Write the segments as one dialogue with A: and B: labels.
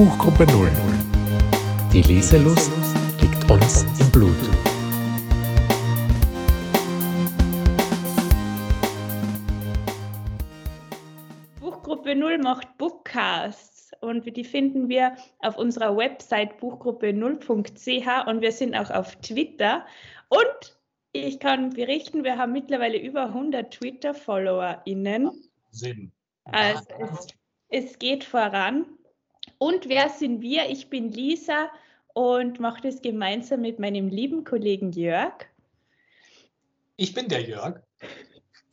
A: Buchgruppe 0. Die Leselust liegt uns im Blut.
B: Buchgruppe 0 macht Bookcasts und die finden wir auf unserer Website buchgruppe0.ch und wir sind auch auf Twitter. Und ich kann berichten, wir haben mittlerweile über 100 Twitter-FollowerInnen.
C: Sinn.
B: Also es, es geht voran. Und wer sind wir? Ich bin Lisa und mache das gemeinsam mit meinem lieben Kollegen Jörg.
C: Ich bin der Jörg.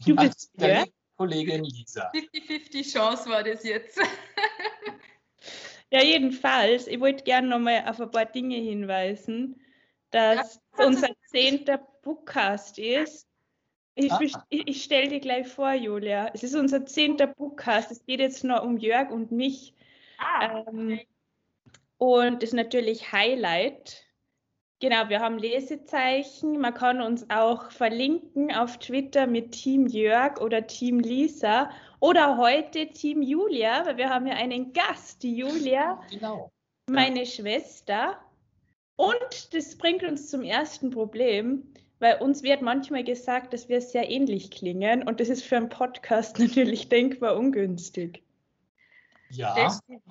B: Du bist
C: der
B: Jörg?
C: Kollegin Lisa.
D: 50-50 Chance war das jetzt.
B: Ja, jedenfalls, ich wollte gerne nochmal auf ein paar Dinge hinweisen, dass
D: Ja,
B: unser zehnter Bookcast ist. Ich,
C: Ah.
B: ich stelle dir gleich vor, Julia. Es ist unser zehnter Bookcast. Es geht jetzt nur um Jörg und mich.
D: Ah,
B: Ähm, und ist natürlich Highlight. Genau, wir haben Lesezeichen. Man kann uns auch verlinken auf Twitter mit Team Jörg oder Team Lisa oder heute Team Julia, weil wir haben ja einen Gast, die Julia,
C: Genau.
B: meine Schwester. Und das bringt uns zum ersten Problem, weil uns wird manchmal gesagt, dass wir sehr ähnlich klingen und das ist für einen Podcast natürlich denkbar ungünstig.
C: Ja,
D: das stimmt.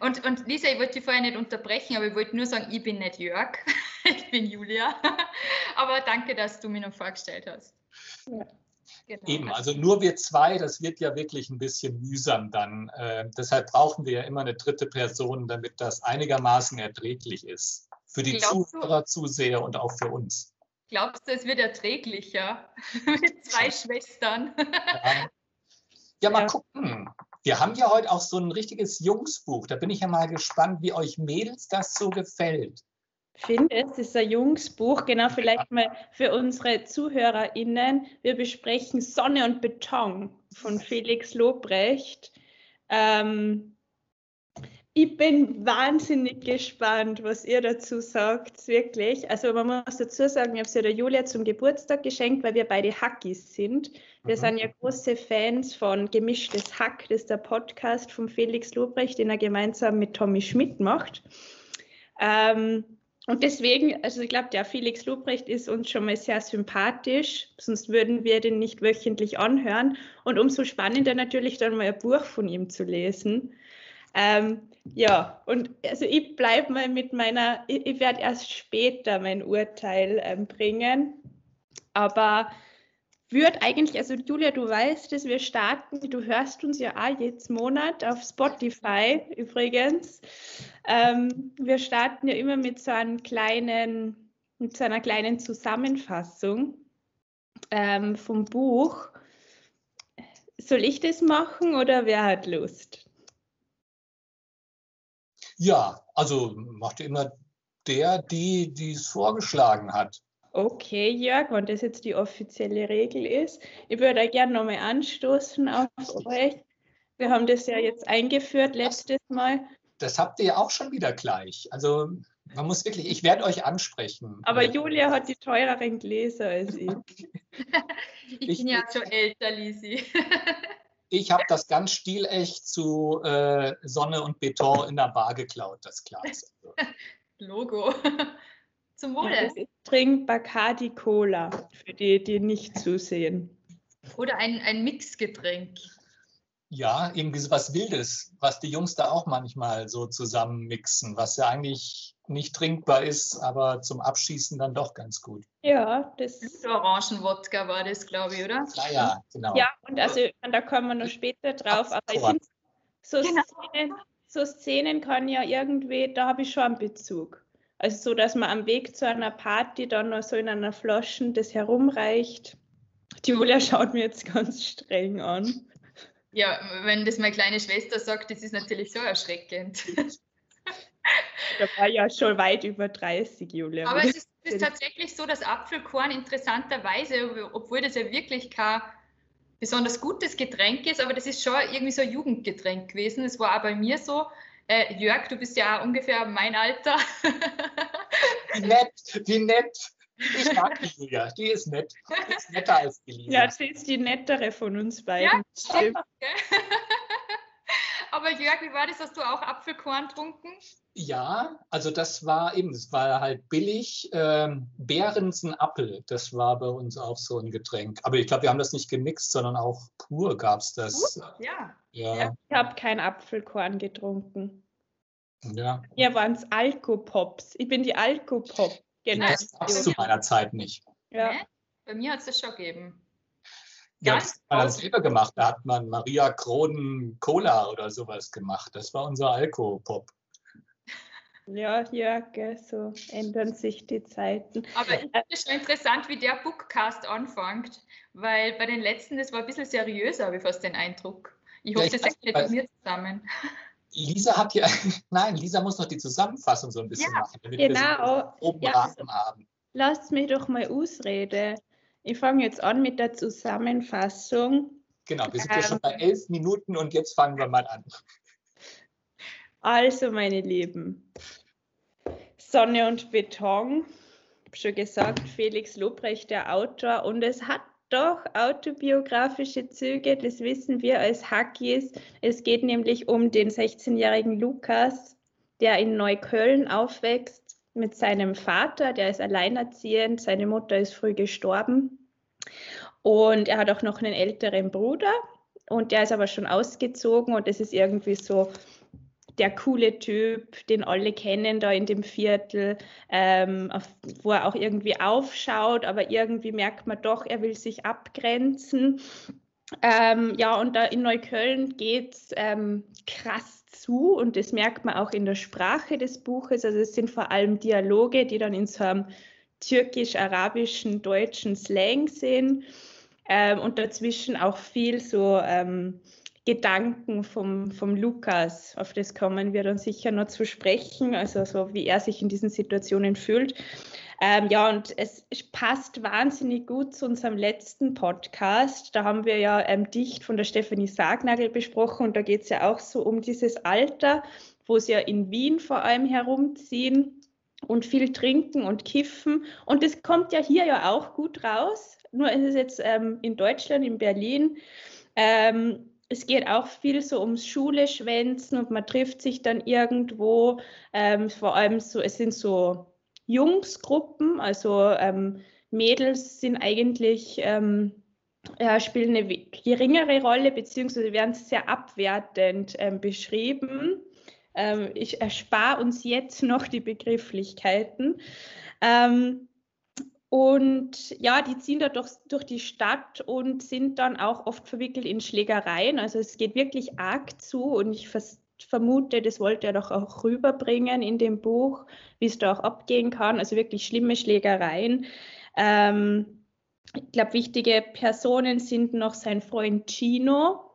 D: Und, und Lisa, ich wollte dich vorher nicht unterbrechen, aber ich wollte nur sagen, ich bin nicht Jörg, ich bin Julia. Aber danke, dass du mich noch vorgestellt hast.
B: Ja.
D: Genau.
C: eben. Also nur wir zwei, das wird ja wirklich ein bisschen mühsam dann. Äh, deshalb brauchen wir ja immer eine dritte Person, damit das einigermaßen erträglich ist. Für die
D: Glaubst du-
C: Zuhörer, Zuseher und auch für uns.
D: Glaubst du, es wird erträglicher mit zwei Schwestern?
C: Ja, ja mal
B: Ja.
C: gucken. Wir haben ja heute auch so ein richtiges Jungsbuch. Da bin ich ja mal gespannt, wie euch Mädels das so gefällt.
B: finde, es ist ein Jungsbuch, genau vielleicht mal für unsere ZuhörerInnen. Wir besprechen Sonne und Beton von Felix Lobrecht. Ähm, ich bin wahnsinnig gespannt, was ihr dazu sagt, wirklich. Also man muss dazu sagen, ich habe es ja der Julia zum Geburtstag geschenkt, weil wir beide Hackis sind. Wir
C: Mhm.
B: sind ja große Fans von Gemischtes Hack, das ist der Podcast von Felix Lobrecht, den er gemeinsam mit Tommy Schmidt macht. Ähm, und deswegen, also ich glaube, der Felix Lobrecht ist uns schon mal sehr sympathisch, sonst würden wir den nicht wöchentlich anhören. Und umso spannender natürlich dann mal ein Buch von ihm zu lesen. Ähm, ja, und also ich bleibe mal mit meiner, ich, ich werde erst später mein Urteil ähm, bringen, aber würde eigentlich, also Julia, du weißt es, wir starten, du hörst uns ja auch jetzt Monat auf Spotify übrigens. Ähm, wir starten ja immer mit so einem kleinen, mit so einer kleinen Zusammenfassung ähm, vom Buch. Soll ich das machen oder wer hat Lust?
C: Ja, also macht immer der, die, die es vorgeschlagen hat.
B: Okay, Jörg, wenn das jetzt die offizielle Regel ist, ich würde gerne nochmal anstoßen auf euch. Wir haben das ja jetzt eingeführt letztes Mal,
C: Das habt ihr ja auch schon wieder gleich. Also man muss wirklich, ich werde euch ansprechen.
B: aber
C: Äh,
B: Julia hat die teureren Gläser als ich.
D: Ich,
C: Ich-
D: bin ja schon älter, Lisi.
C: Ich habe das ganz stilecht zu äh, Sonne und Beton in der Bar geklaut, das Glas. Also,
D: Logo. Zum Wohle.
B: Ich trinke Bacardi Cola, für die, die nicht zusehen.
D: Oder ein, ein Mixgetränk.
C: Ja, irgendwie so was Wildes, was die Jungs da auch manchmal so zusammen mixen, was ja eigentlich nicht trinkbar ist, aber zum Abschießen dann doch ganz gut.
B: Ja, das.
D: So Orangenwodka war das, glaube ich, oder?
C: Naja, genau.
B: Ja, und also da kommen wir noch später drauf, aber ich finde, so,
D: Genau.
B: Szenen, so Szenen kann ja irgendwie, da habe ich schon einen Bezug. Also so, dass man am Weg zu einer Party dann noch so in einer Flasche das herumreicht. Die Julia schaut mir jetzt ganz streng an.
D: Ja, wenn das meine kleine Schwester sagt, das ist natürlich so erschreckend.
B: Da war ja schon weit über 30, Julia.
D: Aber es ist, es ist tatsächlich so, dass Apfelkorn interessanterweise, obwohl das ja wirklich kein besonders gutes Getränk ist, aber das ist schon irgendwie so ein Jugendgetränk gewesen. Es war auch bei mir so. Äh, Jörg, du bist ja auch ungefähr mein Alter.
C: Wie nett, wie nett. Ich mag die Julia, die ist nett. Die ist netter als die Lisa.
B: Ja, sie ist die nettere von uns beiden.
D: Ja, stimmt. Aber Jörg, wie war das? Hast du auch Apfelkorn getrunken?
C: Ja, also das war eben, es war halt billig. Ähm, Behrensen Apfel, das war bei uns auch so ein Getränk. Aber ich glaube, wir haben das nicht gemixt, sondern auch pur gab es das.
D: Ja.
C: Ja,
B: Ja, ich habe kein Apfelkorn getrunken.
C: ja.
B: Hier waren es Alkopops. Ich bin die Alkopop. Genau.
C: Das gab es zu meiner Zeit nicht.
B: Ja.
D: Bei mir hat es das schon gegeben.
C: Ja, das hat man dann selber gemacht. Da hat man Maria Kronen Cola oder sowas gemacht. Das war unser Alkopop.
B: ja, ja, gell, so ändern sich die Zeiten.
D: Aber ich finde es schon interessant, wie der Bookcast anfängt, weil bei den letzten, das war ein bisschen seriöser, habe ich fast den Eindruck. Ich
C: Ja,
D: hoffe,
C: ich
D: das hängt nicht
C: nicht,
D: mit mir zusammen.
C: Lisa hat ja, nein, Lisa muss noch die Zusammenfassung so ein bisschen
B: Ja,
C: machen, damit wir so
B: Genau.
C: einen
B: Ja,
C: Rahmen haben.
B: Lasst mich doch mal ausreden. Ich fange jetzt an mit der Zusammenfassung.
C: Genau, wir sind ja
B: Ähm.
C: schon bei elf Minuten und jetzt fangen wir mal an.
B: Also, meine Lieben, Sonne und Beton, ich habe schon gesagt, Felix Lobrecht, der Autor, und es hat doch autobiografische Züge, das wissen wir als Hackies. Es geht nämlich um den 16-jährigen Lukas, der in Neukölln aufwächst mit seinem Vater, der ist alleinerziehend, seine Mutter ist früh gestorben. Und er hat auch noch einen älteren Bruder. Und der ist aber schon ausgezogen und es ist irgendwie so der coole Typ, den alle kennen da in dem Viertel, ähm, auf, wo er auch irgendwie aufschaut, aber irgendwie merkt man doch, er will sich abgrenzen. Ähm, ja, und da in Neukölln geht es ähm, krass zu und das merkt man auch in der Sprache des Buches. Also es sind vor allem Dialoge, die dann in so einem türkisch-arabischen, deutschen Slang sind ähm, und dazwischen auch viel so ähm, Gedanken vom, vom Lukas, auf das kommen wir dann sicher noch zu sprechen, also so wie er sich in diesen Situationen fühlt. Ähm, ja, und es passt wahnsinnig gut zu unserem letzten Podcast. Da haben wir ja ähm, Dicht von der Stefanie Sagnagel besprochen und da geht es ja auch so um dieses Alter, wo sie ja in Wien vor allem herumziehen und viel trinken und kiffen. Und das kommt ja hier ja auch gut raus. Nur ist es jetzt ähm, in Deutschland, in Berlin. Ähm, es geht auch viel so ums Schule schwänzen und man trifft sich dann irgendwo. Ähm, vor allem so, es sind so Jungsgruppen, also ähm, Mädels sind eigentlich ähm, ja, spielen eine geringere Rolle, beziehungsweise werden sehr abwertend ähm, beschrieben. Ähm, ich erspare uns jetzt noch die Begrifflichkeiten. Ähm, und ja, die ziehen da durch, durch die Stadt und sind dann auch oft verwickelt in Schlägereien. Also es geht wirklich arg zu und ich vermute, das wollte er doch auch rüberbringen in dem Buch, wie es da auch abgehen kann. Also wirklich schlimme Schlägereien. Ähm, ich glaube, wichtige Personen sind noch sein Freund Gino.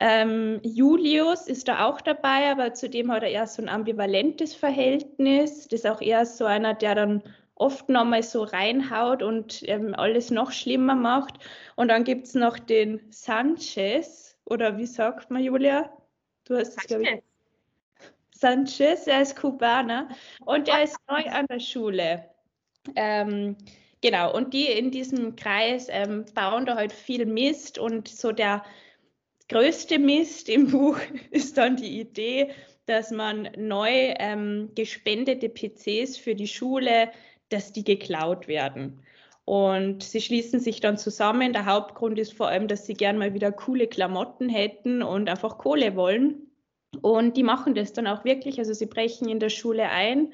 B: Ähm, Julius ist da auch dabei, aber zudem hat er eher so ein ambivalentes Verhältnis. Das ist auch eher so einer, der dann oft nochmal so reinhaut und ähm, alles noch schlimmer macht. Und dann gibt es noch den Sanchez, oder wie sagt man, Julia? Du hast es, glaube ich. Sanchez, er ist Kubaner und er ist neu an der Schule. Ähm, genau, und die in diesem Kreis ähm, bauen da halt viel Mist und so der größte Mist im Buch ist dann die Idee, dass man neu ähm, gespendete PCs für die Schule, dass die geklaut werden. Und sie schließen sich dann zusammen. Der Hauptgrund ist vor allem, dass sie gern mal wieder coole Klamotten hätten und einfach Kohle wollen. Und die machen das dann auch wirklich. Also sie brechen in der Schule ein.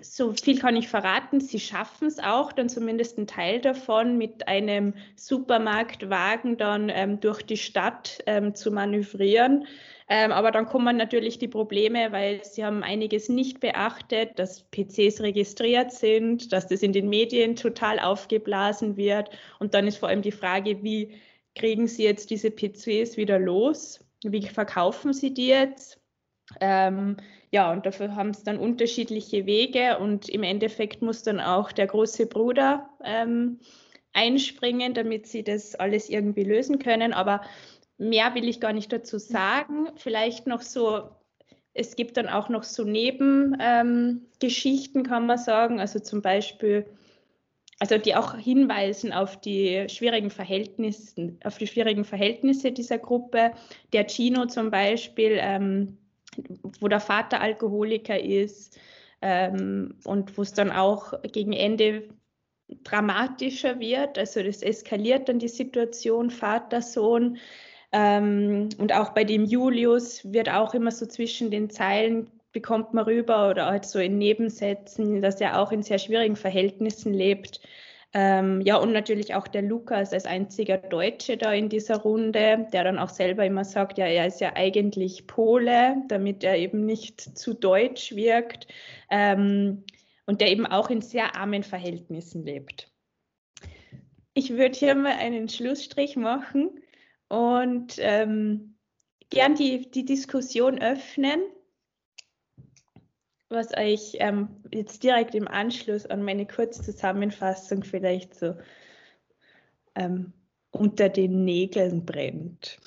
B: So viel kann ich verraten. Sie schaffen es auch, dann zumindest einen Teil davon mit einem Supermarktwagen dann ähm, durch die Stadt ähm, zu manövrieren. Ähm, aber dann kommen natürlich die Probleme, weil sie haben einiges nicht beachtet, dass PCs registriert sind, dass das in den Medien total aufgeblasen wird. Und dann ist vor allem die Frage, wie kriegen sie jetzt diese PCs wieder los? Wie verkaufen sie die jetzt? Ähm, ja, und dafür haben es dann unterschiedliche Wege und im Endeffekt muss dann auch der große Bruder ähm, einspringen, damit sie das alles irgendwie lösen können. Aber mehr will ich gar nicht dazu sagen. Vielleicht noch so, es gibt dann auch noch so Nebengeschichten, ähm, kann man sagen. Also zum Beispiel also die auch hinweisen auf die schwierigen Verhältnisse, auf die schwierigen Verhältnisse dieser Gruppe. Der Gino zum Beispiel, ähm, wo der Vater Alkoholiker ist ähm, und wo es dann auch gegen Ende dramatischer wird. Also das eskaliert dann die Situation Vater, Sohn. Ähm, und auch bei dem Julius wird auch immer so zwischen den Zeilen bekommt man rüber oder halt so in Nebensätzen, dass er auch in sehr schwierigen Verhältnissen lebt. Ähm, ja, und natürlich auch der Lukas als einziger Deutsche da in dieser Runde, der dann auch selber immer sagt, ja, er ist ja eigentlich Pole, damit er eben nicht zu deutsch wirkt ähm, und der eben auch in sehr armen Verhältnissen lebt. Ich würde hier mal einen Schlussstrich machen und ähm, gern die, die Diskussion öffnen was euch ähm, jetzt direkt im Anschluss an meine Kurzzusammenfassung vielleicht so ähm, unter den Nägeln brennt.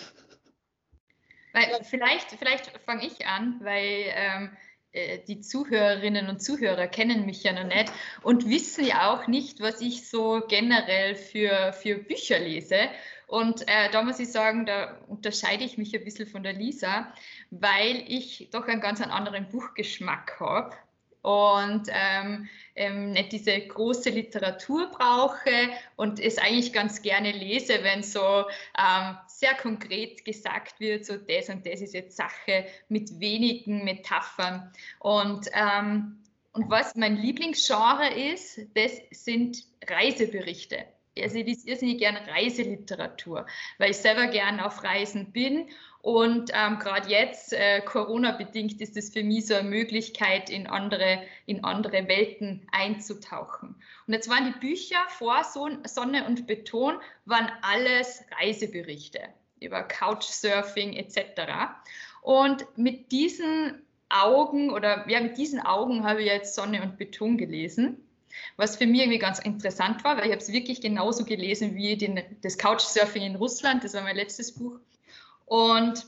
D: Weil, vielleicht vielleicht fange ich an, weil ähm, äh, die Zuhörerinnen und Zuhörer kennen mich ja noch nicht und wissen ja auch nicht, was ich so generell für, für Bücher lese. Und äh, da muss ich sagen, da unterscheide ich mich ein bisschen von der Lisa, weil ich doch einen ganz anderen Buchgeschmack habe und ähm, ähm, nicht diese große Literatur brauche und es eigentlich ganz gerne lese, wenn so ähm, sehr konkret gesagt wird, so das und das ist jetzt Sache mit wenigen Metaphern. Und, ähm, und was mein Lieblingsgenre ist, das sind Reiseberichte also ich lese irrsinnig gerne Reiseliteratur, weil ich selber gern auf Reisen bin und ähm, gerade jetzt, äh, Corona-bedingt, ist es für mich so eine Möglichkeit, in andere, in andere Welten einzutauchen. Und jetzt waren die Bücher vor Sonne und Beton, waren alles Reiseberichte über Couchsurfing etc. Und mit diesen Augen oder ja, mit diesen Augen habe ich jetzt Sonne und Beton gelesen was für mich irgendwie ganz interessant war, weil ich habe es wirklich genauso gelesen wie den, das Couchsurfing in Russland, das war mein letztes Buch. Und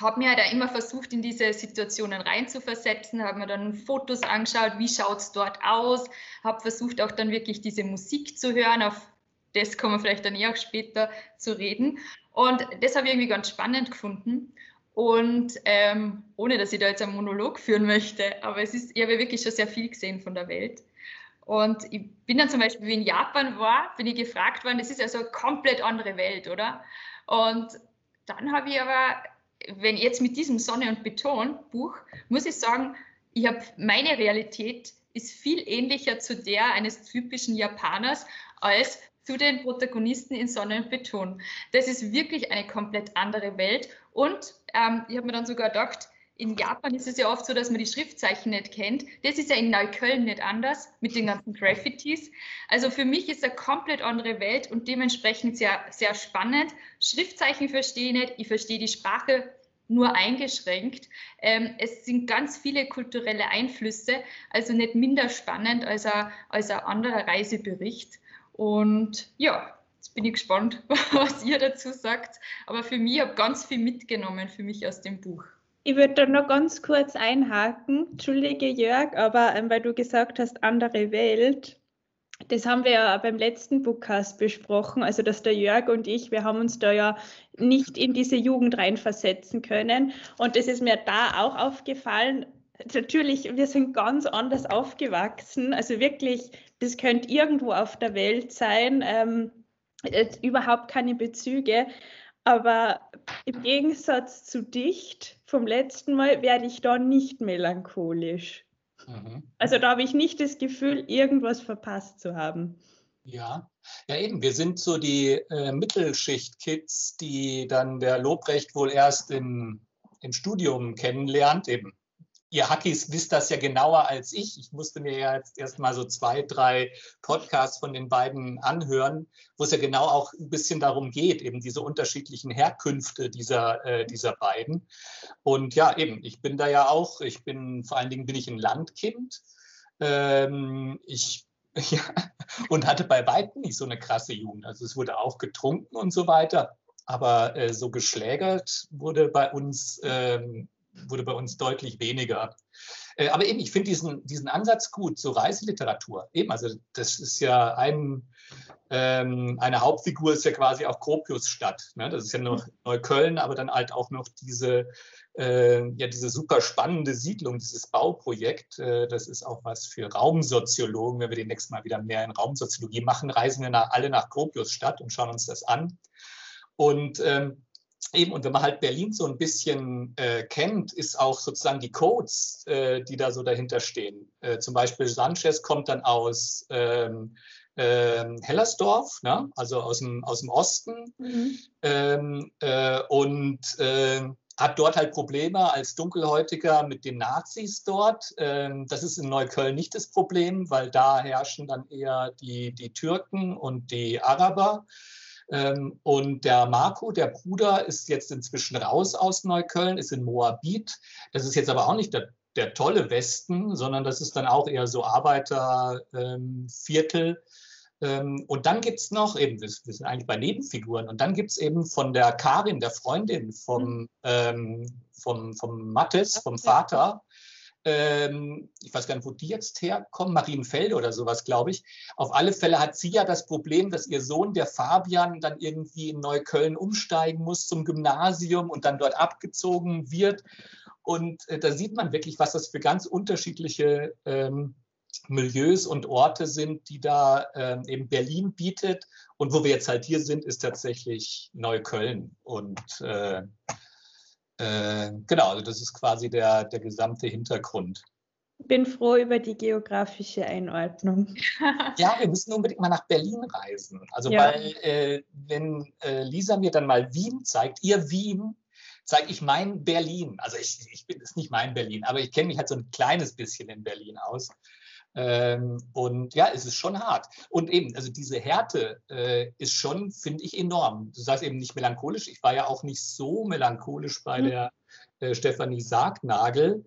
D: habe mir da halt immer versucht, in diese Situationen reinzuversetzen, habe mir dann Fotos angeschaut, wie schaut es dort aus, habe versucht auch dann wirklich diese Musik zu hören, auf das kommen wir vielleicht dann eher auch später zu reden. Und das habe ich irgendwie ganz spannend gefunden. Und ähm, ohne dass ich da jetzt einen Monolog führen möchte, aber es ist, ich habe wirklich schon sehr viel gesehen von der Welt. Und ich bin dann zum Beispiel, wie in Japan war, bin ich gefragt worden, das ist ja so eine komplett andere Welt, oder? Und dann habe ich aber, wenn jetzt mit diesem Sonne und Beton Buch, muss ich sagen, ich habe meine Realität ist viel ähnlicher zu der eines typischen Japaners als zu den Protagonisten in Sonne und Beton. Das ist wirklich eine komplett andere Welt. Und ähm, ich habe mir dann sogar gedacht, in Japan ist es ja oft so, dass man die Schriftzeichen nicht kennt. Das ist ja in Neukölln nicht anders mit den ganzen Graffitis. Also für mich ist eine komplett andere Welt und dementsprechend sehr, sehr spannend. Schriftzeichen verstehe ich nicht, ich verstehe die Sprache nur eingeschränkt. Ähm, es sind ganz viele kulturelle Einflüsse, also nicht minder spannend als ein, als ein anderer Reisebericht. Und ja, jetzt bin ich gespannt, was ihr dazu sagt. Aber für mich habe ganz viel mitgenommen für mich aus dem Buch.
B: Ich würde da noch ganz kurz einhaken. Entschuldige, Jörg, aber ähm, weil du gesagt hast, andere Welt. Das haben wir ja beim letzten Bookcast besprochen. Also, dass der Jörg und ich, wir haben uns da ja nicht in diese Jugend reinversetzen können. Und das ist mir da auch aufgefallen. Natürlich, wir sind ganz anders aufgewachsen. Also wirklich, das könnte irgendwo auf der Welt sein. Ähm, überhaupt keine Bezüge. Aber im Gegensatz zu dicht vom letzten Mal werde ich da nicht melancholisch. Mhm. Also da habe ich nicht das Gefühl, irgendwas verpasst zu haben.
C: Ja, ja eben. Wir sind so die äh, Mittelschicht-Kids, die dann der Lobrecht wohl erst in, im Studium kennenlernt, eben ihr Hackies wisst das ja genauer als ich. Ich musste mir ja jetzt erst mal so zwei, drei Podcasts von den beiden anhören, wo es ja genau auch ein bisschen darum geht, eben diese unterschiedlichen Herkünfte dieser, äh, dieser beiden. Und ja, eben, ich bin da ja auch, ich bin, vor allen Dingen bin ich ein Landkind. Ähm, ich ja, und hatte bei weitem nicht so eine krasse Jugend. Also es wurde auch getrunken und so weiter. Aber äh, so geschlägert wurde bei uns ähm, wurde bei uns deutlich weniger. Äh, aber eben, ich finde diesen, diesen Ansatz gut, so Reiseliteratur. Eben, also das ist ja ein, ähm, eine Hauptfigur ist ja quasi auch Gropiusstadt. Ne? Das ist ja noch Neukölln, aber dann halt auch noch diese, äh, ja, diese super spannende Siedlung, dieses Bauprojekt. Äh, das ist auch was für Raumsoziologen. Wenn wir demnächst mal wieder mehr in Raumsoziologie machen, reisen wir nach, alle nach Gropiusstadt und schauen uns das an. Und ähm, eben, und wenn man halt Berlin so ein bisschen äh, kennt, ist auch sozusagen die Codes, äh, die da so dahinter stehen. Äh, zum Beispiel Sanchez kommt dann aus ähm, ähm, Hellersdorf, ne? also aus dem, aus dem Osten. Mhm. Ähm, äh, und ähm, hat dort halt Probleme als Dunkelhäutiger mit den Nazis dort. Ähm, das ist in Neukölln nicht das Problem, weil da herrschen dann eher die, die Türken und die Araber. Ähm, und der Marco, der Bruder, ist jetzt inzwischen raus aus Neukölln, ist in Moabit. Das ist jetzt aber auch nicht der, der tolle Westen, sondern das ist dann auch eher so Arbeiterviertel. Ähm, und dann gibt es noch, eben, wir, sind eigentlich bei Nebenfiguren, und dann gibt es eben von der Karin, der Freundin vom, mhm. ähm, vom, vom Mattes, vom Vater, ähm, ich weiß gar nicht, wo die jetzt herkommen, Marienfelde oder sowas, glaube ich. Auf alle Fälle hat sie ja das Problem, dass ihr Sohn, der Fabian, dann irgendwie in Neukölln umsteigen muss zum Gymnasium und dann dort abgezogen wird. Und äh, da sieht man wirklich, was das für ganz unterschiedliche ähm, Milieus und Orte sind, die da ähm, eben Berlin bietet. Und wo wir jetzt halt hier sind, ist tatsächlich Neukölln. Und äh, äh, genau, also das ist quasi der, der gesamte Hintergrund.
B: Bin froh über die geografische Einordnung.
C: Ja, wir müssen unbedingt mal nach Berlin reisen. Also ja. weil, äh, wenn äh, Lisa mir dann mal Wien zeigt, ihr Wien, zeige ich mein Berlin. Also ich, ich bin es nicht mein Berlin, aber ich kenne mich halt so ein kleines bisschen in Berlin aus. Ähm, und ja, es ist schon hart. Und eben, also diese Härte äh, ist schon, finde ich, enorm. Du sagst eben nicht melancholisch. Ich war ja auch nicht so melancholisch bei mhm. der äh, Stefanie Sargnagel.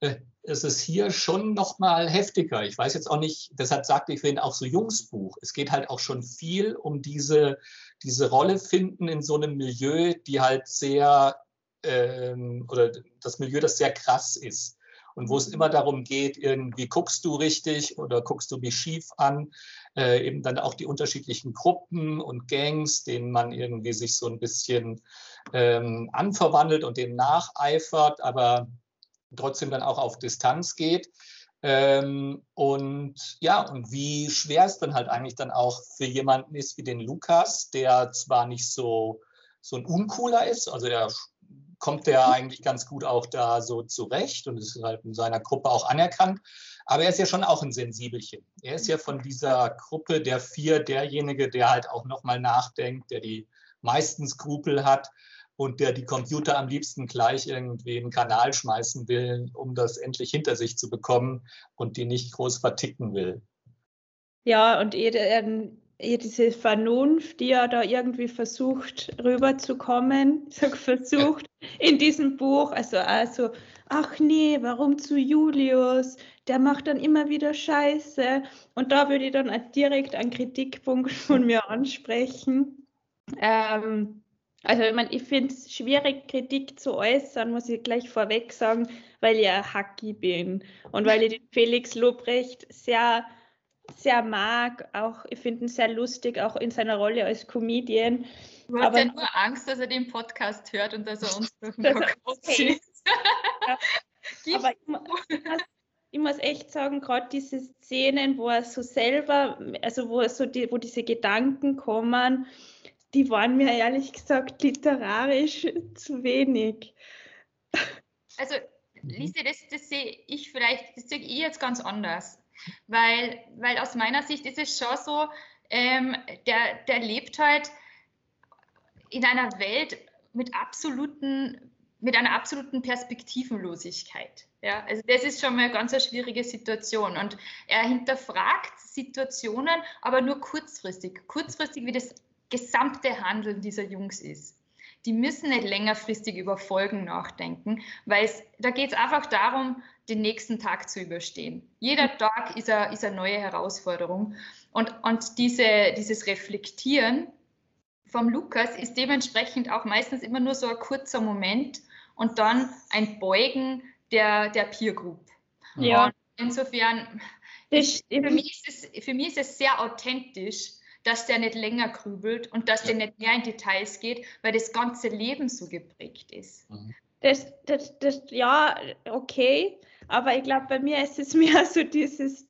C: Äh, es ist hier schon noch mal heftiger. Ich weiß jetzt auch nicht, deshalb sagte ich vorhin auch so Jungsbuch. Es geht halt auch schon viel um diese, diese Rolle finden in so einem Milieu, die halt sehr, ähm, oder das Milieu, das sehr krass ist und wo es immer darum geht, irgendwie guckst du richtig oder guckst du mich schief an, äh, eben dann auch die unterschiedlichen Gruppen und Gangs, denen man irgendwie sich so ein bisschen ähm, anverwandelt und denen nacheifert, aber trotzdem dann auch auf Distanz geht. Ähm, und ja, und wie schwer es dann halt eigentlich dann auch für jemanden ist wie den Lukas, der zwar nicht so, so ein Uncooler ist, also er kommt der eigentlich ganz gut auch da so zurecht und ist halt in seiner Gruppe auch anerkannt. Aber er ist ja schon auch ein Sensibelchen. Er ist ja von dieser Gruppe der vier derjenige, der halt auch nochmal nachdenkt, der die meisten Skrupel hat und der die Computer am liebsten gleich irgendwie in den Kanal schmeißen will, um das endlich hinter sich zu bekommen und die nicht groß verticken will.
B: Ja, und er, diese Vernunft, die er da irgendwie versucht rüberzukommen, versucht in diesem Buch, also also, ach nee, warum zu Julius? Der macht dann immer wieder Scheiße. Und da würde ich dann direkt einen Kritikpunkt von mir ansprechen. Ähm, also ich, mein, ich finde es schwierig, Kritik zu äußern, muss ich gleich vorweg sagen, weil ich ein Hacki bin und weil ich den Felix Lobrecht sehr sehr mag. Auch, ich finde ihn sehr lustig, auch in seiner Rolle als Comedian.
D: Du hast Aber, ja nur Angst, dass er den Podcast hört und dass er uns durch den Kopf zieht.
B: Aber ich, muss, ich muss echt sagen, gerade diese Szenen, wo er so selber, also wo, so die, wo diese Gedanken kommen, die waren mir ehrlich gesagt literarisch zu wenig.
D: Also, Lise, das, das sehe ich vielleicht, das sehe ich jetzt ganz anders. Weil, weil aus meiner Sicht ist es schon so, ähm, der, der lebt halt in einer Welt mit absoluten mit einer absoluten Perspektivenlosigkeit. Ja, also das ist schon mal eine ganz schwierige Situation. Und er hinterfragt Situationen, aber nur kurzfristig. Kurzfristig, wie das gesamte Handeln dieser Jungs ist. Die müssen nicht längerfristig über Folgen nachdenken, weil es, da geht es einfach darum, den nächsten Tag zu überstehen. Jeder mhm. Tag ist eine, ist eine neue Herausforderung. Und, und diese, dieses Reflektieren vom Lukas ist dementsprechend auch meistens immer nur so ein kurzer Moment. und dann ein Beugen der, der Peer Group.
B: Ja.
D: Und insofern,
B: Das
D: für, mich ist es, für mich ist es sehr authentisch, dass der nicht länger grübelt und dass der nicht mehr in Details geht, weil das ganze Leben so geprägt ist.
B: Das, das, das, ja, okay, aber ich glaube, bei mir ist es mehr so dieses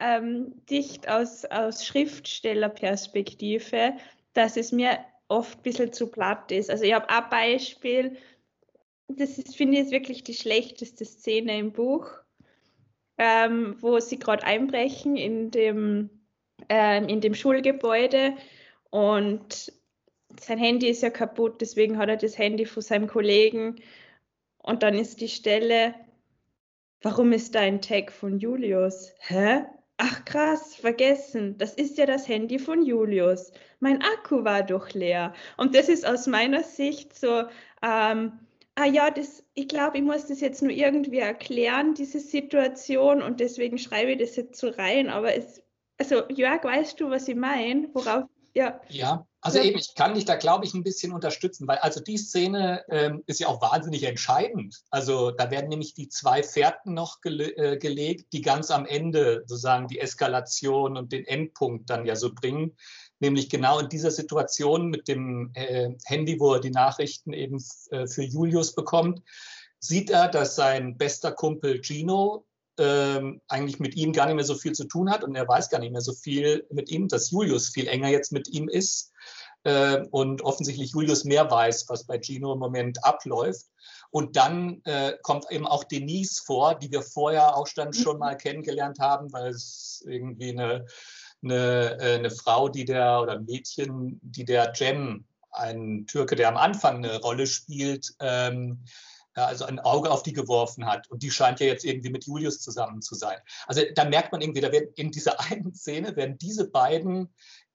B: ähm, Dicht aus, aus Schriftstellerperspektive, dass es mir oft ein bisschen zu platt ist. Also ich habe ein Beispiel, das finde ich, ist wirklich die schlechteste Szene im Buch, ähm, wo sie gerade einbrechen in dem, ähm, in dem Schulgebäude und sein Handy ist ja kaputt, deswegen hat er das Handy von seinem Kollegen. Und dann ist die Stelle, warum ist da ein Tag von Julius? Hä? Ach krass, vergessen. Das ist ja das Handy von Julius. Mein Akku war doch leer. Und das ist aus meiner Sicht so, ähm, ah ja, das, ich glaube, ich muss das jetzt nur irgendwie erklären, diese Situation. Und deswegen schreibe ich das jetzt so rein. Aber es, also Jörg, weißt du, was ich meine? Worauf, ja.
C: Ja, also
B: Ja.
C: eben, ich kann dich da, glaube ich, ein bisschen unterstützen, weil also die Szene ähm, ist ja auch wahnsinnig entscheidend. Also da werden nämlich die zwei Fährten noch gele äh, gelegt, die ganz am Ende sozusagen die Eskalation und den Endpunkt dann ja so bringen. Nämlich genau in dieser Situation mit dem äh, Handy, wo er die Nachrichten eben äh, für Julius bekommt, sieht er, dass sein bester Kumpel Gino ähm, eigentlich mit ihm gar nicht mehr so viel zu tun hat und er weiß gar nicht mehr so viel mit ihm, dass Julius viel enger jetzt mit ihm ist äh, und offensichtlich Julius mehr weiß, was bei Gino im Moment abläuft. Und dann äh, kommt eben auch Denise vor, die wir vorher auch dann schon mal kennengelernt haben, weil es irgendwie eine, eine, äh, eine Frau, die der oder ein Mädchen, die der Cem, ein Türke, der am Anfang eine Rolle spielt, ähm, also ein Auge auf die geworfen hat. Und die scheint ja jetzt irgendwie mit Julius zusammen zu sein. Also da merkt man irgendwie, da werden in dieser einen Szene werden diese beiden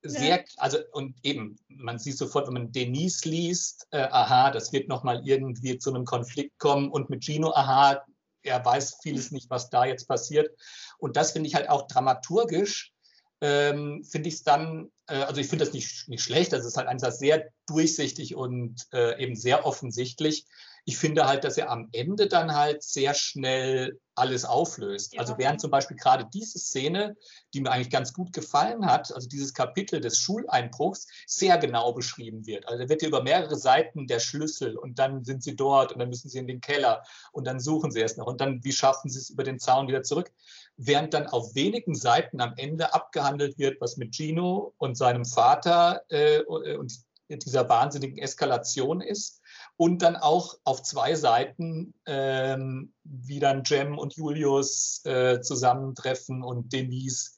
C: sehr, also und eben, man sieht sofort, wenn man Denise liest, äh, aha, das wird nochmal irgendwie zu einem Konflikt kommen und mit Gino, aha, er weiß vieles nicht, was da jetzt passiert. Und das finde ich halt auch dramaturgisch, ähm, finde ich es dann, äh, also ich finde das nicht, nicht schlecht, das ist halt einfach sehr durchsichtig und äh, eben sehr offensichtlich. Ich finde halt, dass er am Ende dann halt sehr schnell alles auflöst.
B: Ja.
C: Also während zum Beispiel gerade diese Szene, die mir eigentlich ganz gut gefallen hat, also dieses Kapitel des Schuleinbruchs, sehr genau beschrieben wird. Also da wird ja über mehrere Seiten der Schlüssel und dann sind sie dort und dann müssen sie in den Keller und dann suchen sie es noch und dann, wie schaffen sie es über den Zaun wieder zurück? Während dann auf wenigen Seiten am Ende abgehandelt wird, was mit Gino und seinem Vater äh, und dieser wahnsinnigen Eskalation ist und dann auch auf zwei Seiten, ähm, wie dann Jem und Julius äh, zusammentreffen und Denise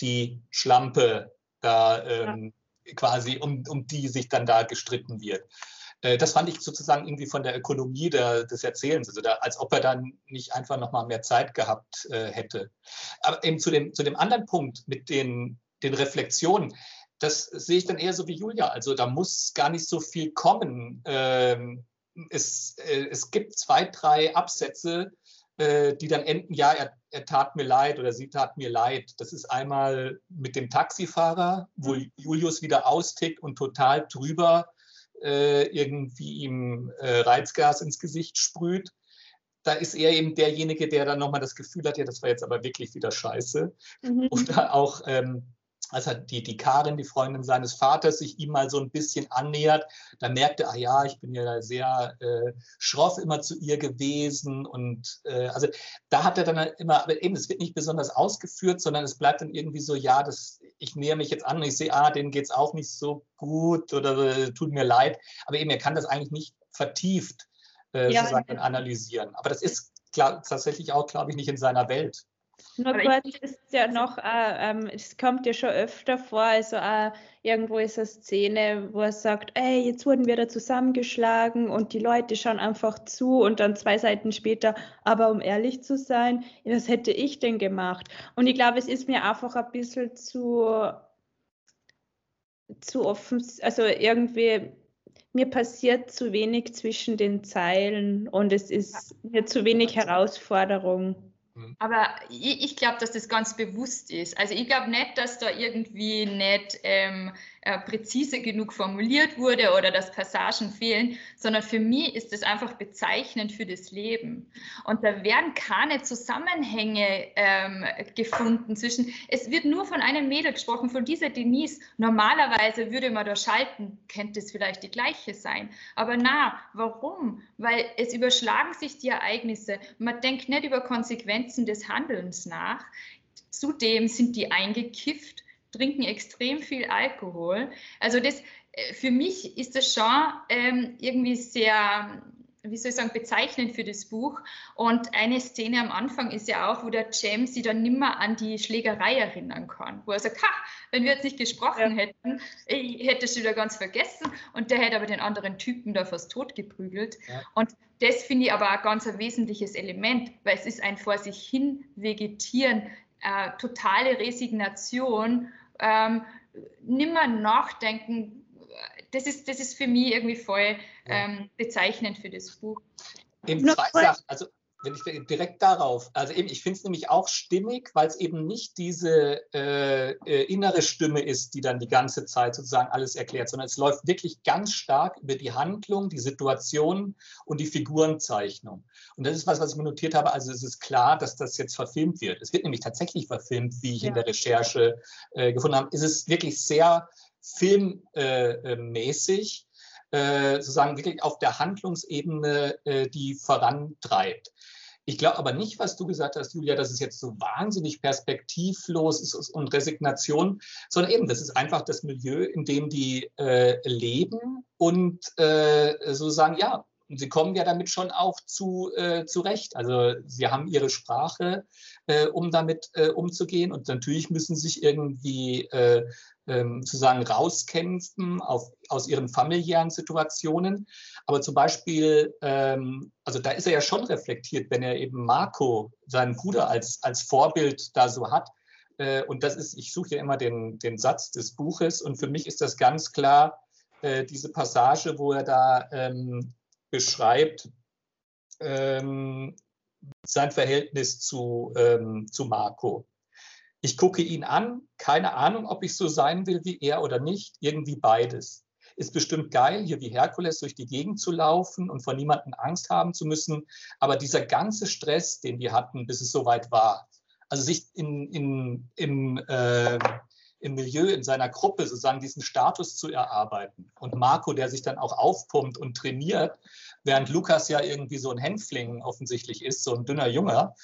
C: die Schlampe da ähm, ja. quasi, um, um die sich dann da gestritten wird. Äh, das fand ich sozusagen irgendwie von der Ökonomie der, des Erzählens, also da, als ob er dann nicht einfach nochmal mehr Zeit gehabt äh, hätte. Aber eben zu dem, zu dem anderen Punkt mit den, den Reflexionen, das sehe ich dann eher so wie Julia. Also da muss gar nicht so viel kommen. Ähm, es, äh, es gibt zwei, drei Absätze, äh, die dann enden, ja, er, er, tat mir leid oder sie tat mir leid. Das ist einmal mit dem Taxifahrer, wo Julius wieder austickt und total drüber äh, irgendwie ihm äh, Reizgas ins Gesicht sprüht. Da ist er eben derjenige, der dann nochmal das Gefühl hat, ja, das war jetzt aber wirklich wieder scheiße. Mhm. Oder auch ähm, als hat die, die Karin, die Freundin seines Vaters, sich ihm mal so ein bisschen annähert, da merkte, ah ja, ich bin ja sehr äh, schroff immer zu ihr gewesen. Und äh, also da hat er dann immer, aber eben, es wird nicht besonders ausgeführt, sondern es bleibt dann irgendwie so, ja, das, ich nähere mich jetzt an und ich sehe, ah, denen geht es auch nicht so gut oder äh, tut mir leid. Aber eben, er kann das eigentlich nicht vertieft äh, ja. sozusagen analysieren. Aber das ist klar, tatsächlich auch, glaube ich, nicht in seiner Welt.
B: Nur kurz ist ja noch, äh, ähm, es kommt ja schon öfter vor, also äh, irgendwo ist eine Szene, wo er sagt, ey, jetzt wurden wir da zusammengeschlagen und die Leute schauen einfach zu und dann zwei Seiten später, aber um ehrlich zu sein, was hätte ich denn gemacht? Und ich glaube, es ist mir einfach ein bisschen zu, zu offen, also irgendwie, mir passiert zu wenig zwischen den Zeilen und es ist mir zu wenig Herausforderung.
D: Mhm. Aber ich, ich glaube, dass das ganz bewusst ist. Also ich glaube nicht, dass da irgendwie nicht ähm, äh, präzise genug formuliert wurde oder dass Passagen fehlen, sondern für mich ist das einfach bezeichnend für das Leben. Und da werden keine Zusammenhänge ähm, gefunden zwischen, es wird nur von einem Mädel gesprochen, von dieser Denise. Normalerweise würde man da schalten, könnte es vielleicht die gleiche sein. Aber na, warum? Weil es überschlagen sich die Ereignisse. Man denkt nicht über Konsequenzen des Handelns nach. Zudem sind die eingekifft trinken extrem viel Alkohol. Also das, äh, für mich ist das schon ähm, irgendwie sehr, wie soll ich sagen, bezeichnend für das Buch. Und eine Szene am Anfang ist ja auch, wo der James sich dann nimmer an die Schlägerei erinnern kann. Wo er sagt, ha, wenn wir jetzt nicht gesprochen ja. hätten, ich hätte es wieder ganz vergessen. Und der hätte aber den anderen Typen da fast tot geprügelt. Ja. Und das finde ich aber ein ganz ein wesentliches Element, weil es ist ein vor sich hin vegetieren, äh, totale Resignation ähm, nimmer nachdenken. Das ist, das ist für mich irgendwie voll ähm, bezeichnend für das Buch.
C: Eben zwei Sachen. Also wenn ich direkt darauf, also eben, ich finde es nämlich auch stimmig, weil es eben nicht diese äh, äh, innere Stimme ist, die dann die ganze Zeit sozusagen alles erklärt, sondern es läuft wirklich ganz stark über die Handlung, die Situation und die Figurenzeichnung. Und das ist was, was ich mir notiert habe. Also es ist klar, dass das jetzt verfilmt wird. Es wird nämlich tatsächlich verfilmt, wie ich ja. in der Recherche äh, gefunden habe. Es ist wirklich sehr filmmäßig. Äh, sozusagen wirklich auf der Handlungsebene, äh, die vorantreibt. Ich glaube aber nicht, was du gesagt hast, Julia, dass es jetzt so wahnsinnig perspektivlos ist und Resignation, sondern eben, das ist einfach das Milieu, in dem die äh, leben und äh, sozusagen, ja, sie kommen ja damit schon auch zu, äh, zurecht. Also sie haben ihre Sprache, äh, um damit äh, umzugehen und natürlich müssen sich irgendwie äh, ähm, sozusagen rauskämpfen auf, aus ihren familiären Situationen. Aber zum Beispiel, ähm, also da ist er ja schon reflektiert, wenn er eben Marco, seinen Bruder, als, als Vorbild da so hat. Äh, und das ist, ich suche ja immer den, den Satz des Buches und für mich ist das ganz klar äh, diese Passage, wo er da ähm, beschreibt, ähm, sein Verhältnis zu, ähm, zu Marco. Ich gucke ihn an, keine Ahnung, ob ich so sein will wie er oder nicht, irgendwie beides. Ist bestimmt geil, hier wie Herkules durch die Gegend zu laufen und vor niemandem Angst haben zu müssen. Aber dieser ganze Stress, den wir hatten, bis es soweit war, also sich in, in, im, äh, im Milieu, in seiner Gruppe sozusagen diesen Status zu erarbeiten. Und Marco, der sich dann auch aufpumpt und trainiert, während Lukas ja irgendwie so ein Hänfling offensichtlich ist, so ein dünner Junger,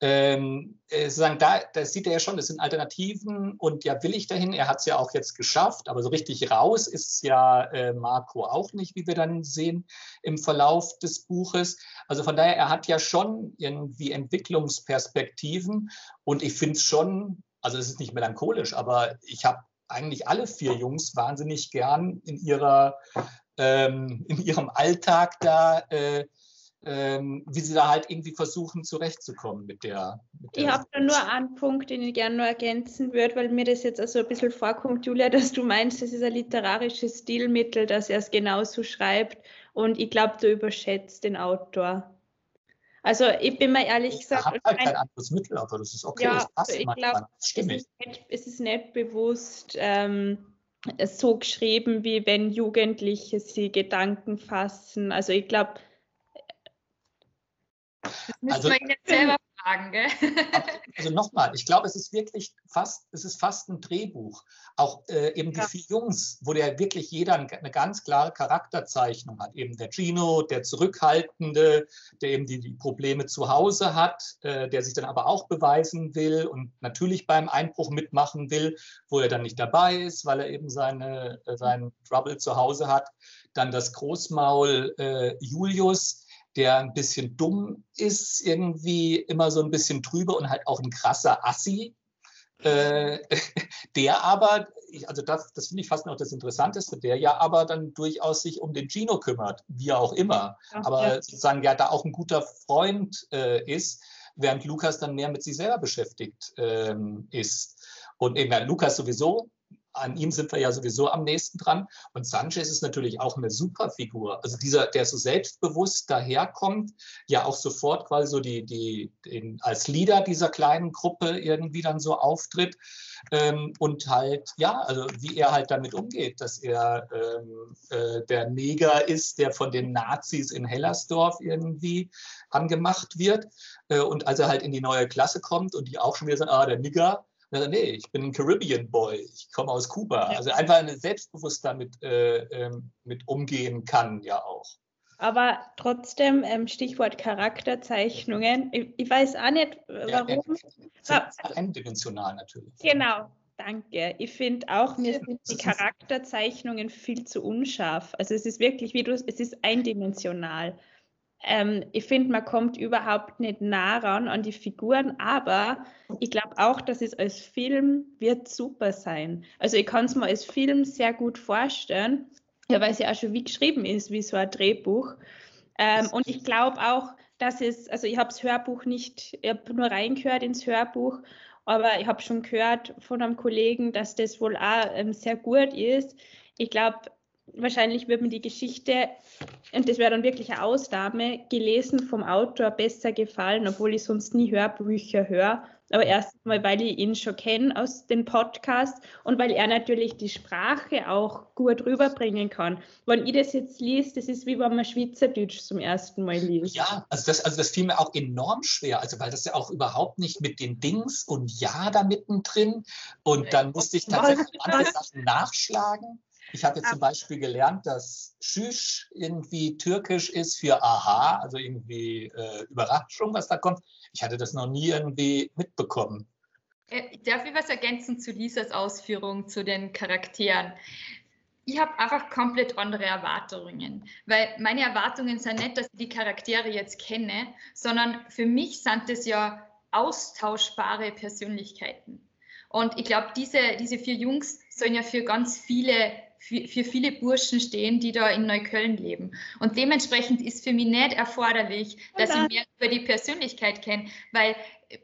C: ähm, äh, sozusagen da, da sieht er ja schon, es sind Alternativen und ja, will ich dahin. Er hat es ja auch jetzt geschafft, aber so richtig raus ist ja äh, Marco auch nicht, wie wir dann sehen im Verlauf des Buches. Also von daher, er hat ja schon irgendwie Entwicklungsperspektiven und ich finde es schon, also es ist nicht melancholisch, aber ich habe eigentlich alle vier Jungs wahnsinnig gern in ihrer ähm, in ihrem Alltag da äh, ähm, wie sie da halt irgendwie versuchen zurechtzukommen mit der. Mit
B: der ich habe da nur einen Punkt, den ich gerne nur ergänzen würde, weil mir das jetzt also ein bisschen vorkommt, Julia, dass du meinst, das ist ein literarisches Stilmittel, dass er es genauso schreibt und ich glaube, du überschätzt den Autor. Also ich bin mir ehrlich gesagt. Ich
C: habe halt kein anderes Mittel, aber das ist okay,
B: ja, das passt also ich glaube, es, es, ist nicht bewusst ähm, so geschrieben, wie wenn Jugendliche sie Gedanken fassen. Also ich glaube,
D: das müssen also, wir ihn jetzt selber fragen, gell?
C: Also nochmal, ich glaube, es ist wirklich fast, es ist fast ein Drehbuch. Auch äh, eben die ja. vier Jungs, wo der wirklich jeder eine ganz klare Charakterzeichnung hat. Eben der Gino, der Zurückhaltende, der eben die, die Probleme zu Hause hat, äh, der sich dann aber auch beweisen will und natürlich beim Einbruch mitmachen will, wo er dann nicht dabei ist, weil er eben seine, äh, seinen Trouble zu Hause hat. Dann das Großmaul äh, Julius, der ein bisschen dumm ist, irgendwie immer so ein bisschen trüber und halt auch ein krasser Assi. Äh, der aber, also das, das finde ich fast noch das Interessanteste, der ja aber dann durchaus sich um den Gino kümmert, wie auch immer, ja, aber ja. sozusagen ja da auch ein guter Freund äh, ist, während Lukas dann mehr mit sich selber beschäftigt ähm, ist. Und eben ja, Lukas sowieso an ihm sind wir ja sowieso am nächsten dran. Und Sanchez ist natürlich auch eine super Figur. Also dieser, der so selbstbewusst daherkommt, ja auch sofort quasi so die, die, den, als Leader dieser kleinen Gruppe irgendwie dann so auftritt. Ähm, und halt, ja, also wie er halt damit umgeht, dass er ähm, äh, der Neger ist, der von den Nazis in Hellersdorf irgendwie angemacht wird. Äh, und als er halt in die neue Klasse kommt und die auch schon wieder sagen, ah, der Nigger, nee, ich bin ein Caribbean Boy, ich komme aus Kuba. Also einfach selbstbewusst damit äh, ähm, mit umgehen kann, ja auch.
B: Aber trotzdem, ähm, Stichwort Charakterzeichnungen, ich, ich, weiß auch nicht, warum.
C: Ja, eindimensional natürlich.
B: Genau, danke. Ich finde auch, mir sind die Charakterzeichnungen viel zu unscharf. Also es ist wirklich, wie du, es ist eindimensional. Ähm, ich finde, man kommt überhaupt nicht nah ran an die Figuren, aber ich glaube auch, dass es als Film wird super sein. Also ich kann es mir als Film sehr gut vorstellen ja, weil es ja auch schon wie geschrieben ist, wie so ein Drehbuch. Ähm, und ich glaube auch, dass es, also ich habe das Hörbuch nicht, ich habe nur reingehört ins Hörbuch, aber ich habe schon gehört von einem Kollegen, dass das wohl auch ähm, sehr gut ist. Ich glaube, wahrscheinlich wird mir die Geschichte, und das wäre dann wirklich eine Ausnahme, gelesen vom Autor besser gefallen, obwohl ich sonst nie Hörbücher höre. Aber erstens mal, weil ich ihn schon kenne aus dem Podcast und weil er natürlich die Sprache auch gut rüberbringen kann. Wenn ich das jetzt liest, das ist wie wenn man Schweizerdeutsch zum ersten Mal liest.
C: Ja, also das, also das fiel mir auch enorm schwer, also weil das ja auch überhaupt nicht mit den Dings und Ja da mittendrin und dann musste ich tatsächlich andere Sachen nachschlagen. Ich jetzt zum Beispiel gelernt, dass Schüsch irgendwie türkisch ist für Aha, also irgendwie äh, Überraschung, was da kommt. Ich hatte das noch nie irgendwie mitbekommen.
D: Äh, darf ich was ergänzen zu Lisas Ausführung zu den Charakteren? Ich habe einfach komplett andere Erwartungen, weil meine Erwartungen sind nicht, dass ich die Charaktere jetzt kenne, sondern für mich sind es ja austauschbare Persönlichkeiten. Und ich glaube, diese, diese vier Jungs sollen ja für ganz viele für, für viele Burschen stehen, die da in Neukölln leben. Und dementsprechend ist für mich nicht erforderlich, dass ich mehr über die Persönlichkeit kenne, weil äh,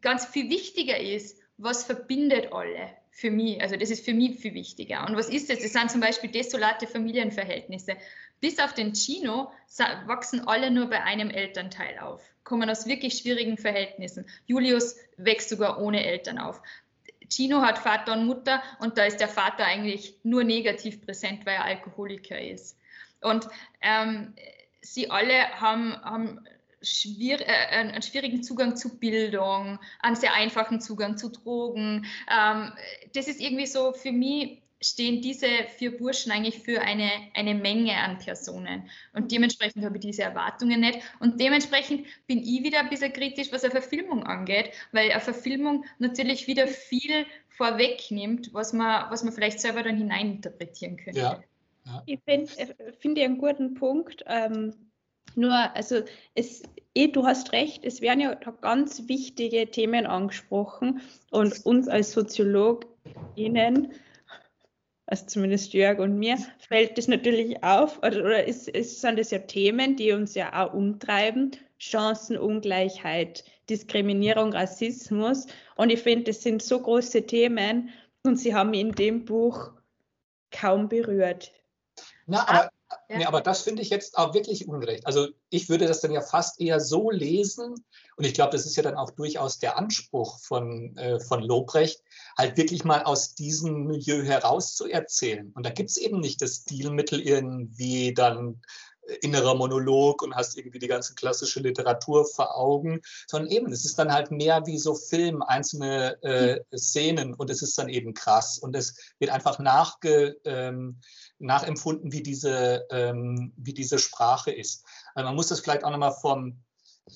D: ganz viel wichtiger ist, was verbindet alle für mich. Also das ist für mich viel wichtiger. Und was ist das? Das sind zum Beispiel desolate Familienverhältnisse. Bis auf den Chino wachsen alle nur bei einem Elternteil auf, kommen aus wirklich schwierigen Verhältnissen. Julius wächst sogar ohne Eltern auf. Gino hat Vater und Mutter und da ist der Vater eigentlich nur negativ präsent, weil er Alkoholiker ist. Und ähm, sie alle haben, haben schwier äh, einen schwierigen Zugang zu Bildung, einen sehr einfachen Zugang zu Drogen. Ähm, das ist irgendwie so für mich stehen diese vier Burschen eigentlich für eine, eine Menge an Personen. Und dementsprechend habe ich diese Erwartungen nicht. Und dementsprechend bin ich wieder ein bisschen kritisch, was eine Verfilmung angeht, weil eine Verfilmung natürlich wieder viel vorwegnimmt, was man, was man vielleicht selber dann hineininterpretieren könnte. Ja.
B: Ja. Ich finde äh, find einen guten Punkt. Ähm, nur, also es, eh, du hast recht, es werden ja ganz wichtige Themen angesprochen und uns als SoziologInnen also zumindest Jörg und mir, fällt das natürlich auf, oder, oder ist, ist, sind das ja Themen, die uns ja auch umtreiben, Chancenungleichheit, Diskriminierung, Rassismus. Und ich finde, das sind so große Themen und sie haben in dem Buch kaum berührt.
C: Na, aber ja. Nee, aber das finde ich jetzt auch wirklich ungerecht. Also ich würde das dann ja fast eher so lesen, und ich glaube, das ist ja dann auch durchaus der Anspruch von, äh, von Lobrecht, halt wirklich mal aus diesem Milieu heraus zu erzählen. Und da gibt es eben nicht das Stilmittel irgendwie dann äh, innerer Monolog und hast irgendwie die ganze klassische Literatur vor Augen, sondern eben, es ist dann halt mehr wie so Film, einzelne äh, Szenen und es ist dann eben krass und es wird einfach nachge, ähm, nachempfunden, wie diese, ähm, wie diese Sprache ist. Also man muss das vielleicht auch nochmal vom,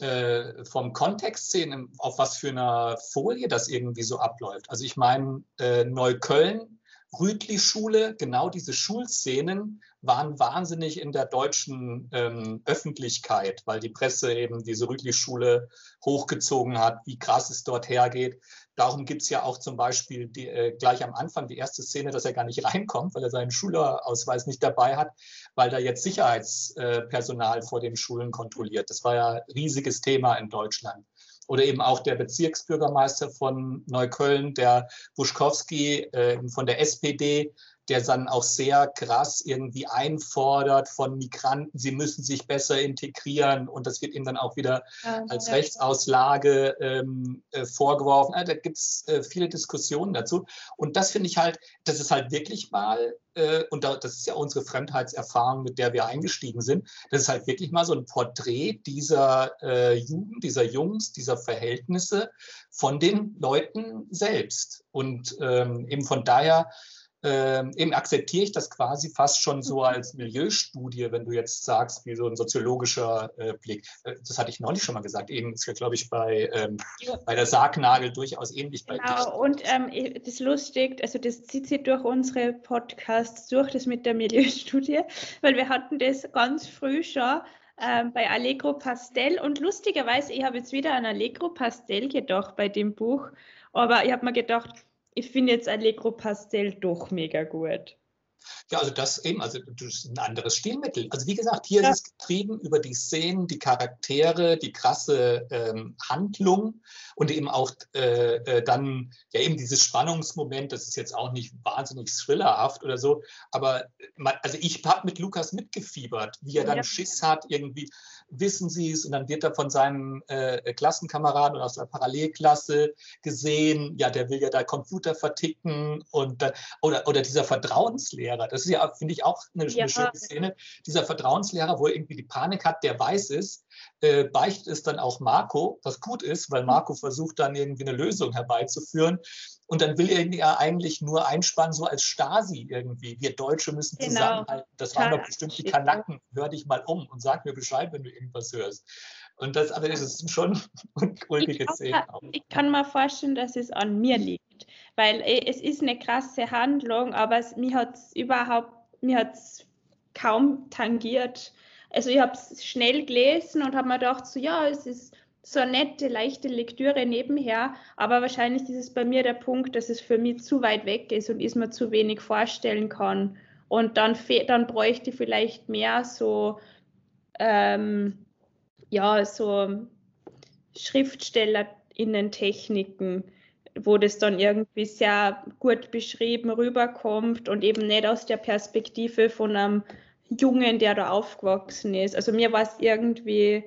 C: äh, vom Kontext sehen, auf was für einer Folie das irgendwie so abläuft. Also ich meine, äh, Neukölln, Rütli-Schule, genau diese Schulszenen waren wahnsinnig in der deutschen ähm, Öffentlichkeit, weil die Presse eben diese Rütli-Schule hochgezogen hat, wie krass es dort hergeht. Darum gibt es ja auch zum Beispiel die, äh, gleich am Anfang die erste Szene, dass er gar nicht reinkommt, weil er seinen Schülerausweis nicht dabei hat, weil da jetzt Sicherheitspersonal vor den Schulen kontrolliert. Das war ja ein riesiges Thema in Deutschland. oder eben auch der Bezirksbürgermeister von Neukölln, der Buschkowski äh, von der SPD, der dann auch sehr krass irgendwie einfordert von Migranten, sie müssen sich besser integrieren und das wird ihm dann auch wieder ja, als ja. Rechtsauslage ähm, äh, vorgeworfen. Ja, da gibt es äh, viele Diskussionen dazu und das finde ich halt, das ist halt wirklich mal, äh, und da, das ist ja unsere Fremdheitserfahrung, mit der wir eingestiegen sind, das ist halt wirklich mal so ein Porträt dieser äh, Jugend, dieser Jungs, dieser Verhältnisse von den Leuten selbst und ähm, eben von daher ähm, eben akzeptiere ich das quasi fast schon so mhm. als Milieustudie, wenn du jetzt sagst, wie so ein soziologischer äh, Blick. Äh, das hatte ich neulich schon mal gesagt. Eben ist ja, glaube ich, bei, ähm, bei der Sargnagel durchaus ähnlich.
B: Bei genau, und ähm, das ist lustig, also das zieht sich durch unsere Podcasts durch, das mit der Milieustudie, weil wir hatten das ganz früh schon ähm, bei Allegro Pastel und lustigerweise, ich habe jetzt wieder an Allegro Pastel gedacht bei dem Buch, aber ich habe mir gedacht, ich finde jetzt Allegro Pastel doch mega gut.
C: Ja, also das eben, also das ist ein anderes Stilmittel. Also wie gesagt, hier ja. ist es getrieben über die Szenen, die Charaktere, die krasse ähm, Handlung und eben auch äh, äh, dann ja eben dieses Spannungsmoment, das ist jetzt auch nicht wahnsinnig thrillerhaft oder so, aber man, also ich habe mit Lukas mitgefiebert, wie er dann ja. Schiss hat, irgendwie wissen Sie es und dann wird er von seinem äh, Klassenkameraden oder aus der Parallelklasse gesehen, ja, der will ja da Computer verticken und oder, oder dieser Vertrauenslehrer, das ist ja, finde ich, auch eine, ja. schöne Szene, dieser Vertrauenslehrer, wo er irgendwie die Panik hat, der weiß es, äh, beichtet es dann auch Marco, was gut ist, weil Marco versucht dann irgendwie eine Lösung herbeizuführen und dann will er ja eigentlich nur einspannen, so als Stasi irgendwie. Wir Deutsche müssen genau. zusammenhalten. Das waren doch bestimmt die Kanaken. Hör dich mal um und sag mir Bescheid, wenn du irgendwas hörst. Und das, aber das ist schon ulkige Szene.
B: Ich kann mir vorstellen, dass es an mir liegt. Weil äh, es ist eine krasse Handlung, aber es, mir hat es überhaupt, mir hat es kaum tangiert. Also ich habe es schnell gelesen und habe mir gedacht, so ja, es ist so eine nette, leichte Lektüre nebenher, aber wahrscheinlich ist es bei mir der Punkt, dass es für mich zu weit weg ist und ich mir zu wenig vorstellen kann. Und dann, dann bräuchte ich vielleicht mehr so, ähm, ja, so Schriftstellerinnen-Techniken, wo das dann irgendwie sehr gut beschrieben rüberkommt und eben nicht aus der Perspektive von einem Jungen, der da aufgewachsen ist. Also mir war es irgendwie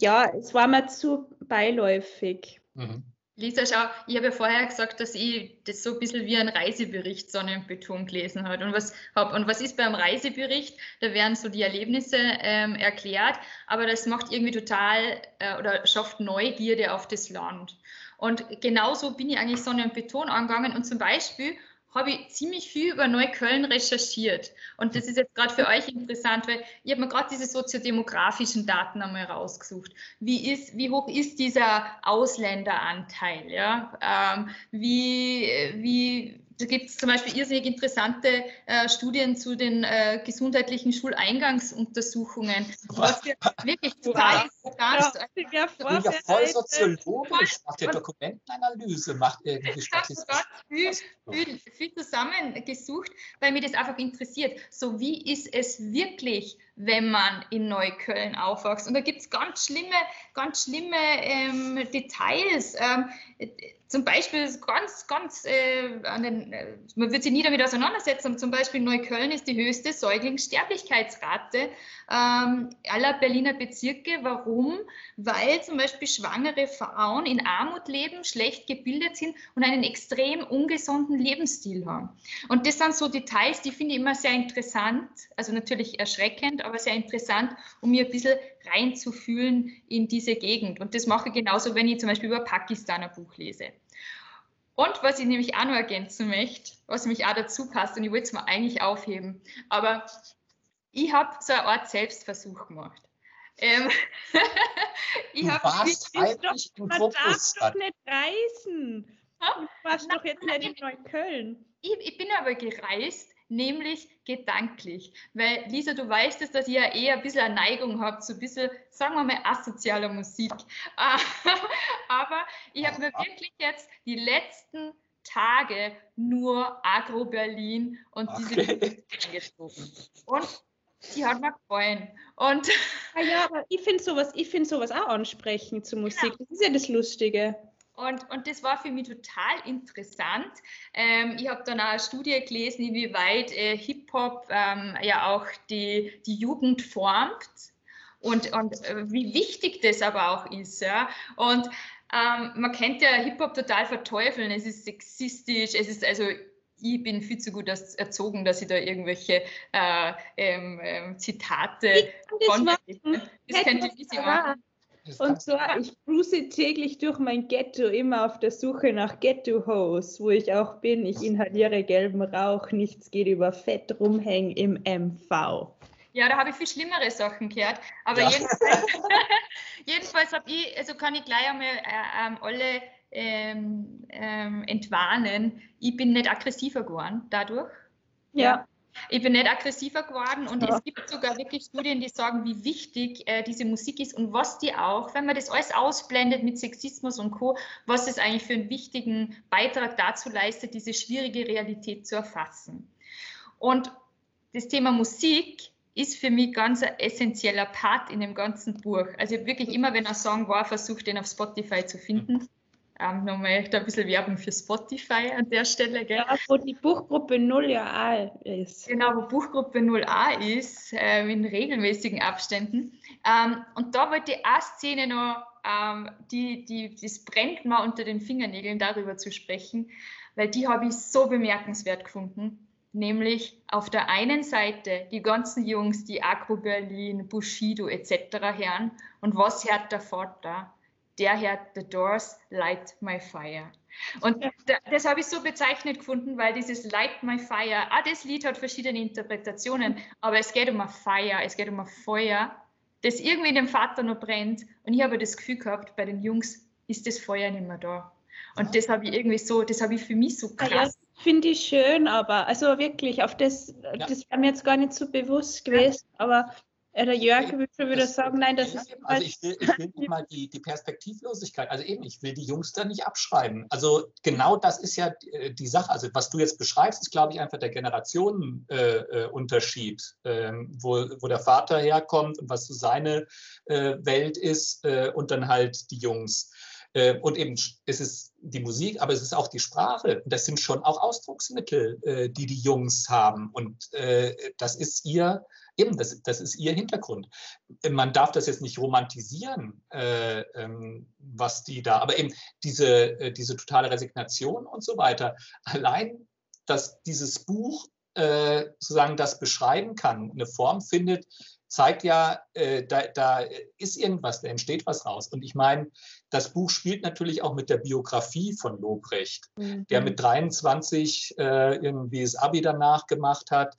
B: ja, es war mir zu beiläufig. Mhm.
D: Lisa, schau, ich habe ja vorher gesagt, dass ich das so ein bisschen wie ein Reisebericht Sonnenbeton gelesen habe. Und was, hab, und was ist beim Reisebericht? Da werden so die Erlebnisse ähm, erklärt, aber das macht irgendwie total äh, oder schafft Neugierde auf das Land. Und genauso bin ich eigentlich Sonnenbeton angegangen und zum Beispiel habe ich ziemlich viel über Neukölln recherchiert. Und das ist jetzt gerade für euch interessant, weil ich habe mir gerade diese soziodemografischen Daten einmal rausgesucht. Wie, ist, wie hoch ist dieser Ausländeranteil? Ja? Ähm, wie, wie, da gibt es zum Beispiel irrsinnig interessante äh, Studien zu den äh, gesundheitlichen Schuleingangsuntersuchungen, was wir wirklich total
C: interessant ist. Ja, ja voll soziologisch, macht ja Dokumentenanalyse, macht irgendwie
D: Statistik. Ich habe viel, viel, viel zusammengesucht, weil mich das einfach interessiert. So, wie ist es wirklich, wenn man in Neukölln aufwächst? Und da gibt es ganz schlimme, ganz schlimme ähm, Details. Ähm, zum Beispiel ganz, ganz, äh, den, äh, man wird sich nie damit auseinandersetzen, zum Beispiel Neukölln ist die höchste Säuglingssterblichkeitsrate ähm, aller Berliner Bezirke. Warum? Weil zum Beispiel schwangere Frauen in Armut leben, schlecht gebildet sind und einen extrem ungesunden Lebensstil haben. Und das sind so Details, die finde ich immer sehr interessant, also natürlich erschreckend, aber sehr interessant, um mir ein bisschen reinzufühlen in diese Gegend. Und das mache ich genauso, wenn ich zum Beispiel über Pakistan ein Buch lese. Und was ich nämlich auch noch ergänzen möchte, was nämlich auch dazu passt, und ich wollte es mal eigentlich aufheben, aber ich habe so eine Art Selbstversuch gemacht. Ähm,
B: ich habe doch, man darf doch nicht reisen. Du warst doch jetzt nicht in Neukölln.
D: Ich, ich bin aber gereist nämlich gedanklich. Weil, Lisa, du weißt es, dass ich ja eher ein bisschen eine Neigung habe zu ein bisschen, sagen wir mal, asozialer Musik. Aber ich habe mir wirklich jetzt die letzten Tage nur Agro Berlin und diese
C: okay.
D: Musik angezogen. Und die hat mir gefallen. Und
B: ah ja, aber ich finde sowas, find sowas auch ansprechend zur Musik. Genau. Das ist ja das Lustige.
D: Und, und das war für mich total interessant. Ähm, ich habe dann auch eine Studie gelesen, inwieweit äh, Hip-Hop ähm, ja auch die, die Jugend formt und, und äh, wie wichtig das aber auch ist. Ja? Und ähm, man kennt ja Hip-Hop total verteufeln. Es ist sexistisch, es ist also ich bin viel zu gut erzogen, dass ich da irgendwelche äh, ähm, ähm, Zitate
B: von. Das, das könnte ich nicht machen. Und zwar, ich cruise täglich durch mein Ghetto, immer auf der Suche nach Ghetto-Hose, wo ich auch bin. Ich inhaliere gelben Rauch, nichts geht über Fett rumhängen im MV.
D: Ja, da habe ich viel schlimmere Sachen gehört. Aber ja. jedenfalls, jedenfalls habe ich, also kann ich gleich einmal äh, ähm, alle ähm, ähm, entwarnen. Ich bin nicht aggressiver geworden dadurch.
B: Ja. ja.
D: Ich bin nicht aggressiver geworden und ja. es gibt sogar wirklich Studien, die sagen, wie wichtig äh, diese Musik ist und was die auch, wenn man das alles ausblendet mit Sexismus und Co., was es eigentlich für einen wichtigen Beitrag dazu leistet, diese schwierige Realität zu erfassen. Und das Thema Musik ist für mich ganz ein essentieller Part in dem ganzen Buch. Also wirklich immer, wenn ein Song war, versuche den auf Spotify zu finden. Ähm, nochmal da ein bisschen Werbung für Spotify an der Stelle. Gell?
B: Ja, wo die Buchgruppe 0 ja A ist.
D: Genau, wo Buchgruppe 0a ist, äh, in regelmäßigen Abständen. Ähm, und da wollte ich eine Szene noch, ähm, die, die, das brennt mir unter den Fingernägeln, darüber zu sprechen, weil die habe ich so bemerkenswert gefunden nämlich auf der einen Seite die ganzen Jungs, die Agro Berlin, Bushido etc. hören. Und was hört der Vater? Der hört The Doors, Light My Fire. Und das habe ich so bezeichnet gefunden, weil dieses Light My Fire, ah, das Lied hat verschiedene Interpretationen, aber es geht um ein Feuer, es geht um ein Feuer, das irgendwie in dem Vater noch brennt. Und ich habe das Gefühl gehabt, bei den Jungs ist das Feuer nicht mehr da. Und das habe ich irgendwie so, das habe ich für mich so krass. Ja,
B: Finde ich schön, aber also wirklich, auf das, ja. das war mir jetzt gar nicht so bewusst gewesen, aber äh, der Jörg würde wieder sagen, nein, das ist.
C: Also ich will, ich will nicht mal die, die Perspektivlosigkeit, also eben, ich will die Jungs da nicht abschreiben. Also genau das ist ja die, die Sache. Also was du jetzt beschreibst, ist, glaube ich, einfach der Generationenunterschied, äh, äh, wo, wo der Vater herkommt und was so seine äh, Welt ist äh, und dann halt die Jungs. Äh, und eben, es ist die Musik, aber es ist auch die Sprache. Das sind schon auch Ausdrucksmittel, äh, die die Jungs haben. Und äh, das ist ihr, eben, das, das ist ihr Hintergrund. Man darf das jetzt nicht romantisieren, ähm, was die da, aber eben diese, diese totale Resignation und so weiter. Allein, dass dieses Buch sozusagen das beschreiben kann, eine Form findet, zeigt ja, äh, da, da, ist irgendwas, da entsteht was raus. Und ich meine, das Buch spielt natürlich auch mit der Biografie von Lobrecht, mhm. der mit 23 äh, irgendwie das Abi danach gemacht hat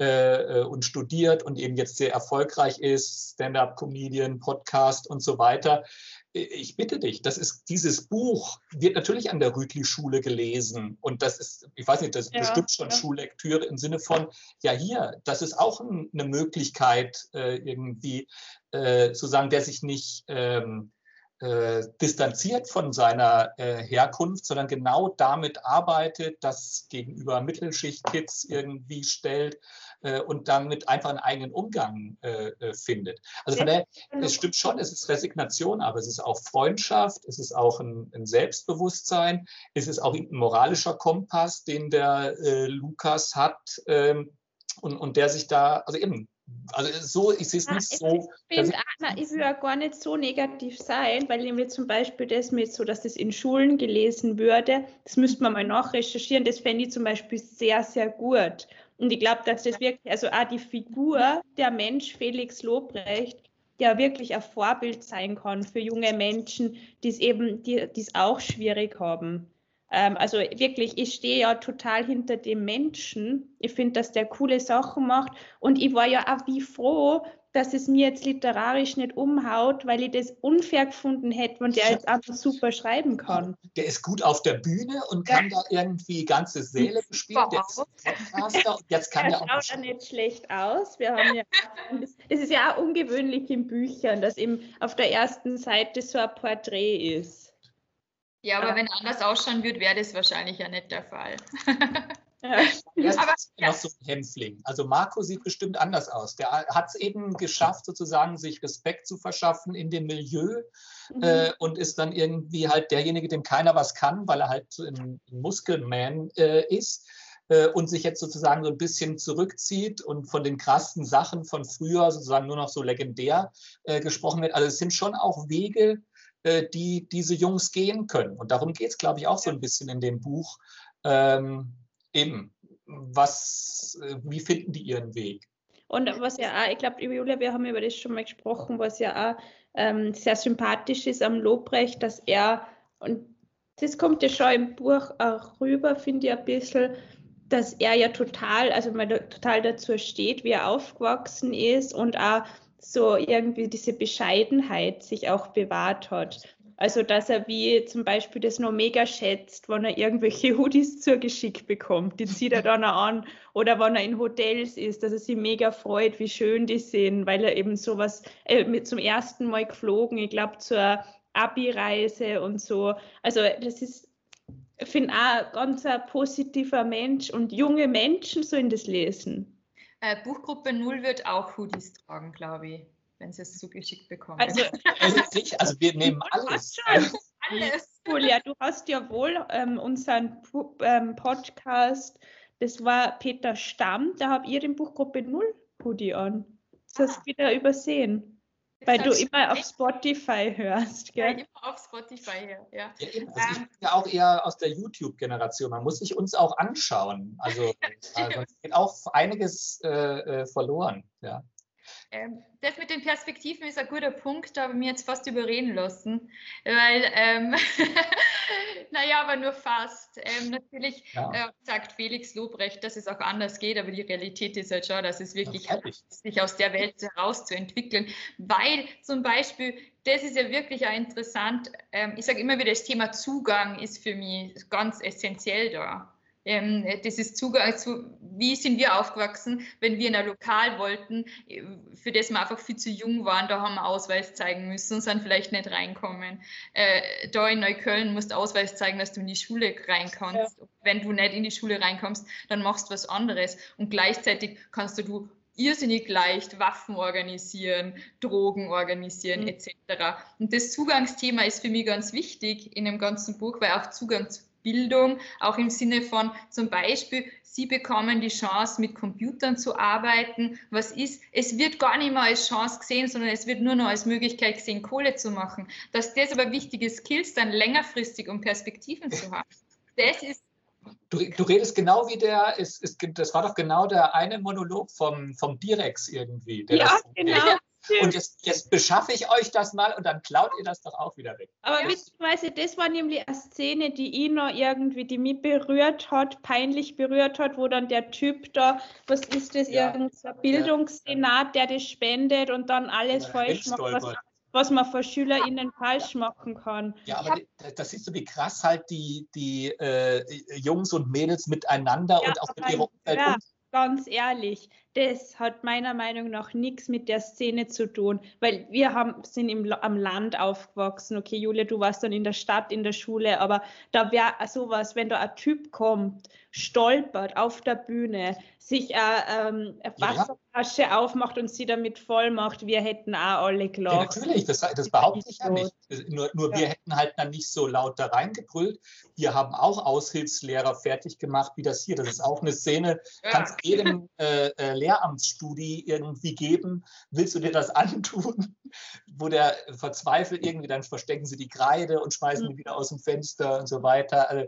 C: äh, äh, und studiert und eben jetzt sehr erfolgreich ist, Stand-up-Comedian, Podcast und so weiter ich bitte dich, das ist dieses Buch wird natürlich an der Rütli-Schule gelesen und das ist, ich weiß nicht, das ist ja, bestimmt schon ja. Schullektüre im Sinne von, ja hier, das ist auch eine Möglichkeit äh, irgendwie äh, zu sagen, der sich nicht ähm, äh, distanziert von seiner äh, Herkunft, sondern genau damit arbeitet, das gegenüber Mittelschicht-Kids irgendwie stellt äh, und damit einfach einen eigenen Umgang äh, äh, findet. Also von daher, es stimmt schon, es ist Resignation, aber es ist auch Freundschaft, es ist auch ein, ein Selbstbewusstsein, es ist auch ein moralischer Kompass, den der äh, Lukas hat ähm, und, und der sich da, also eben also so, ich sehe es nicht so.
B: Ich Anna, ich will ja gar nicht so negativ sein, weil nämlich zum Beispiel das mit so, dass das in Schulen gelesen würde, das müsste man mal nachrecherchieren, das fände ich zum Beispiel sehr, sehr gut. Und ich glaube, dass das wirklich, also auch die Figur, der Mensch Felix Lobrecht, der wirklich ein Vorbild sein kann für junge Menschen, die es eben, die es auch schwierig haben. Ähm, also wirklich, ich stehe ja total hinter dem Menschen. Ich finde, dass der coole Sachen macht. Und ich war ja auch wie froh, dass es mir jetzt literarisch nicht umhaut, weil ich das unfair gefunden hätte und der jetzt einfach super schreiben kann.
C: Der ist gut auf der Bühne und kann ja. da irgendwie ganze Säle bespielen. Der ist
B: Podcaster und jetzt kann er auch. schaut nicht schlecht aus. Wir haben ja, das ist ja auch ungewöhnlich in Büchern, dass eben auf der ersten Seite so ein Porträt ist.
D: Ja, aber ja. wenn anders ausschauen würde, wäre das wahrscheinlich ja nicht der Fall.
C: Aber, ja. noch so ein Hämpfling. Also Marco sieht bestimmt anders aus. Der hat es eben geschafft, sozusagen sich Respekt zu verschaffen in dem Milieu mhm. äh, und ist dann irgendwie halt derjenige, dem keiner was kann, weil er halt ein Muskelman äh, ist äh, und sich jetzt sozusagen so ein bisschen zurückzieht und von den krassen Sachen von früher sozusagen nur noch so legendär äh, gesprochen wird. Also es sind schon auch Wege, äh, die diese Jungs gehen können. Und darum geht es, glaube ich, auch so ein bisschen in dem Buch. Ähm, eben, was, äh, wie finden die ihren Weg?
B: Und was ja auch, ich glaube, Julia, wir haben über das schon mal gesprochen, was ja auch ähm, sehr sympathisch ist am Lobrecht, dass er, und das kommt ja schon im Buch auch rüber, finde ich ein bisschen, dass er ja total, also mal total dazu steht, wie er aufgewachsen ist und auch so irgendwie diese Bescheidenheit sich auch bewahrt hat. Also, dass er wie zum Beispiel das noch mega schätzt, wenn er irgendwelche Hoodies zugeschickt bekommt. Die zieht er dann an. Oder wenn er in Hotels ist, dass er sich mega freut, wie schön die sind, weil er eben sowas äh, zum ersten Mal geflogen, ich glaube, zur Abi-Reise und so. Also, das ist ich finde auch ganz ein positiver Mensch und junge Menschen sollen das lesen.
D: Äh, Buchgruppe 0 wird auch Hoodies tragen, glaube ich, wenn sie es zugeschickt bekommen.
C: Also, also, also wir nehmen alles.
B: alles. Julia, du hast ja wohl ähm, unseren ähm, Podcast, das war Peter Stamm, da habt ihr den Buchgruppe 0 Hoodie an. Das ah. hast du wieder übersehen. Weil du immer auf Spotify hörst, gell? Ja, immer
D: auf Spotify, ja. ja.
C: also ich bin ja auch eher aus der YouTube-Generation. Man muss sich uns auch anschauen. Also ja, geht auch einiges äh, äh, verloren, ja.
D: Ähm, das mit den Perspektiven ist ein guter Punkt, da habe ich mir jetzt fast überreden lassen, weil, ähm, naja, aber nur fast. Ähm, natürlich ja. äh, sagt Felix Lobrecht, dass es auch anders geht, aber die Realität ist halt schon, dass es wirklich ja, sich aus der Welt herauszuentwickeln, weil zum Beispiel, das ist ja wirklich auch interessant, ähm, ich sage immer wieder, das Thema Zugang ist für mich ganz essentiell da. Ähm, das ist Zugang zu, wie sind wir aufgewachsen, wenn wir in ein Lokal wollten, für das wir einfach viel zu jung waren, da haben wir Ausweis zeigen müssen und sind vielleicht nicht reinkommen. Äh, da in Neukölln musst du Ausweis zeigen, dass du in die Schule reinkommst. Ja. Wenn du nicht in die Schule reinkommst, dann machst du was anderes. Und gleichzeitig kannst du, du irrsinnig leicht Waffen organisieren, Drogen organisieren, mhm. etc. Und das Zugangsthema ist für mich ganz wichtig in dem ganzen Buch, weil auch Zugang zu Bildung, auch im Sinne von zum Beispiel, Sie bekommen die Chance, mit Computern zu arbeiten. Was ist? Es wird gar nicht mehr als Chance gesehen, sondern es wird nur noch als Möglichkeit gesehen, Kohle zu machen. Dass das aber wichtige Skills dann längerfristig, um Perspektiven zu haben. Das ist
C: Du, du, redest genau wie der, ist, ist, das war doch genau der eine Monolog vom, vom Direx irgendwie.
B: ja,
C: das,
B: genau.
C: Und jetzt, jetzt beschaffe ich euch das mal und dann klaut ihr das doch auch wieder weg.
B: Aber ja. witzigerweise, das war nämlich eine Szene, die ihn noch irgendwie, die mich berührt hat, peinlich berührt hat, wo dann der Typ da, was ist das, ja. irgendein Bildungssenat, der das spendet und dann alles ja, falsch macht, was, was, man für SchülerInnen falsch machen kann.
C: Ja, aber das siehst du, wie krass halt die, die äh, Jungs und Mädels miteinander und auch mit ihrer Umwelt
B: ganz ehrlich, das hat meiner Meinung nach nichts mit der Szene zu tun, weil wir haben, sind im, am Land aufgewachsen. Okay, Julia, du warst dann in der Stadt, in der Schule, aber da wäre sowas, wenn da ein Typ kommt, stolpert auf der Bühne, sich eine, ähm, eine Wasserflasche ja. aufmacht und sie damit voll macht, wir hätten auch alle gelacht.
C: Ja, natürlich, das, das behaupte ich ja nicht. Nur, nur ja. wir hätten halt dann nicht so laut da reingebrüllt. Wir haben auch Aushilfslehrer fertig gemacht, wie das hier. Das ist auch eine Szene, ja. kannst jedem äh, äh, Lehramtsstudie irgendwie geben. Willst du dir das antun? Wo der verzweifelt irgendwie, dann verstecken sie die Kreide und schmeißen mhm. die wieder aus dem Fenster und so weiter. Also,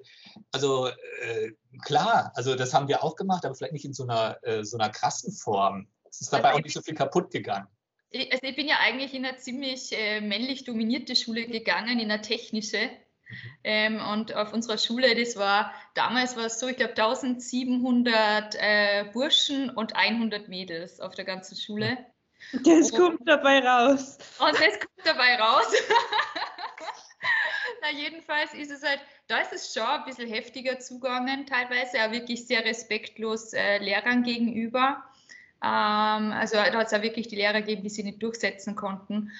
C: also äh, klar, also das haben wir auch gemacht, aber vielleicht nicht in so einer, äh, so einer krassen Form. Es ist dabei also auch nicht so viel kaputt gegangen.
D: Also ich bin ja eigentlich in eine ziemlich äh, männlich dominierte Schule gegangen, in eine technische. Mhm. Ähm, und auf unserer Schule, das war, damals war es so, ich glaube 1700 äh, Burschen und 100 Mädels auf der ganzen Schule.
B: Das und, kommt dabei raus.
D: Und das kommt dabei raus. Na, jedenfalls ist es halt, da ist es schon ein bisschen heftiger zugangen, teilweise auch wirklich sehr respektlos äh, Lehrern gegenüber. Ähm, also da hat es auch wirklich die Lehrer gegeben, die sie nicht durchsetzen konnten.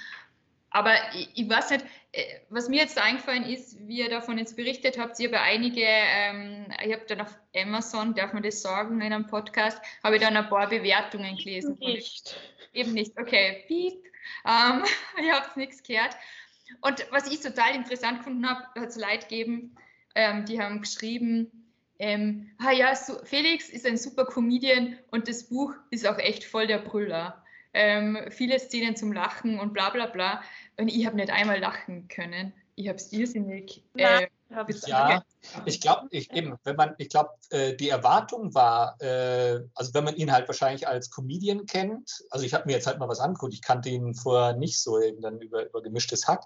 D: aber ich, ich, weiß nicht, äh, was mir jetzt eingefallen ist, wie ihr davon jetzt berichtet habt, ihr habt einige, ähm, ich habe dann auf Amazon, darf man das sagen in einem Podcast, habe ich dann ein paar Bewertungen gelesen.
B: Nicht.
D: Eben nicht, okay, piep. Ähm, ich habe nichts gehört. Und was ich total interessant gefunden habe, hat es Leute gegeben, ähm, die haben geschrieben, ähm, ah ja, so, Felix ist ein super Comedian und das Buch ist auch echt voll der Brüller. Ähm, viele Szenen zum Lachen und bla bla bla. Und ich habe nicht einmal lachen können. Ich habe es irrsinnig. Äh,
C: ja, ich glaube, ich, eben, wenn man, ich glaube, äh, die Erwartung war, äh, also wenn man ihn halt wahrscheinlich als Comedian kennt, also ich habe mir jetzt halt mal was angeguckt, ich kannte ihn vorher nicht so eben dann über, über gemischtes Hack,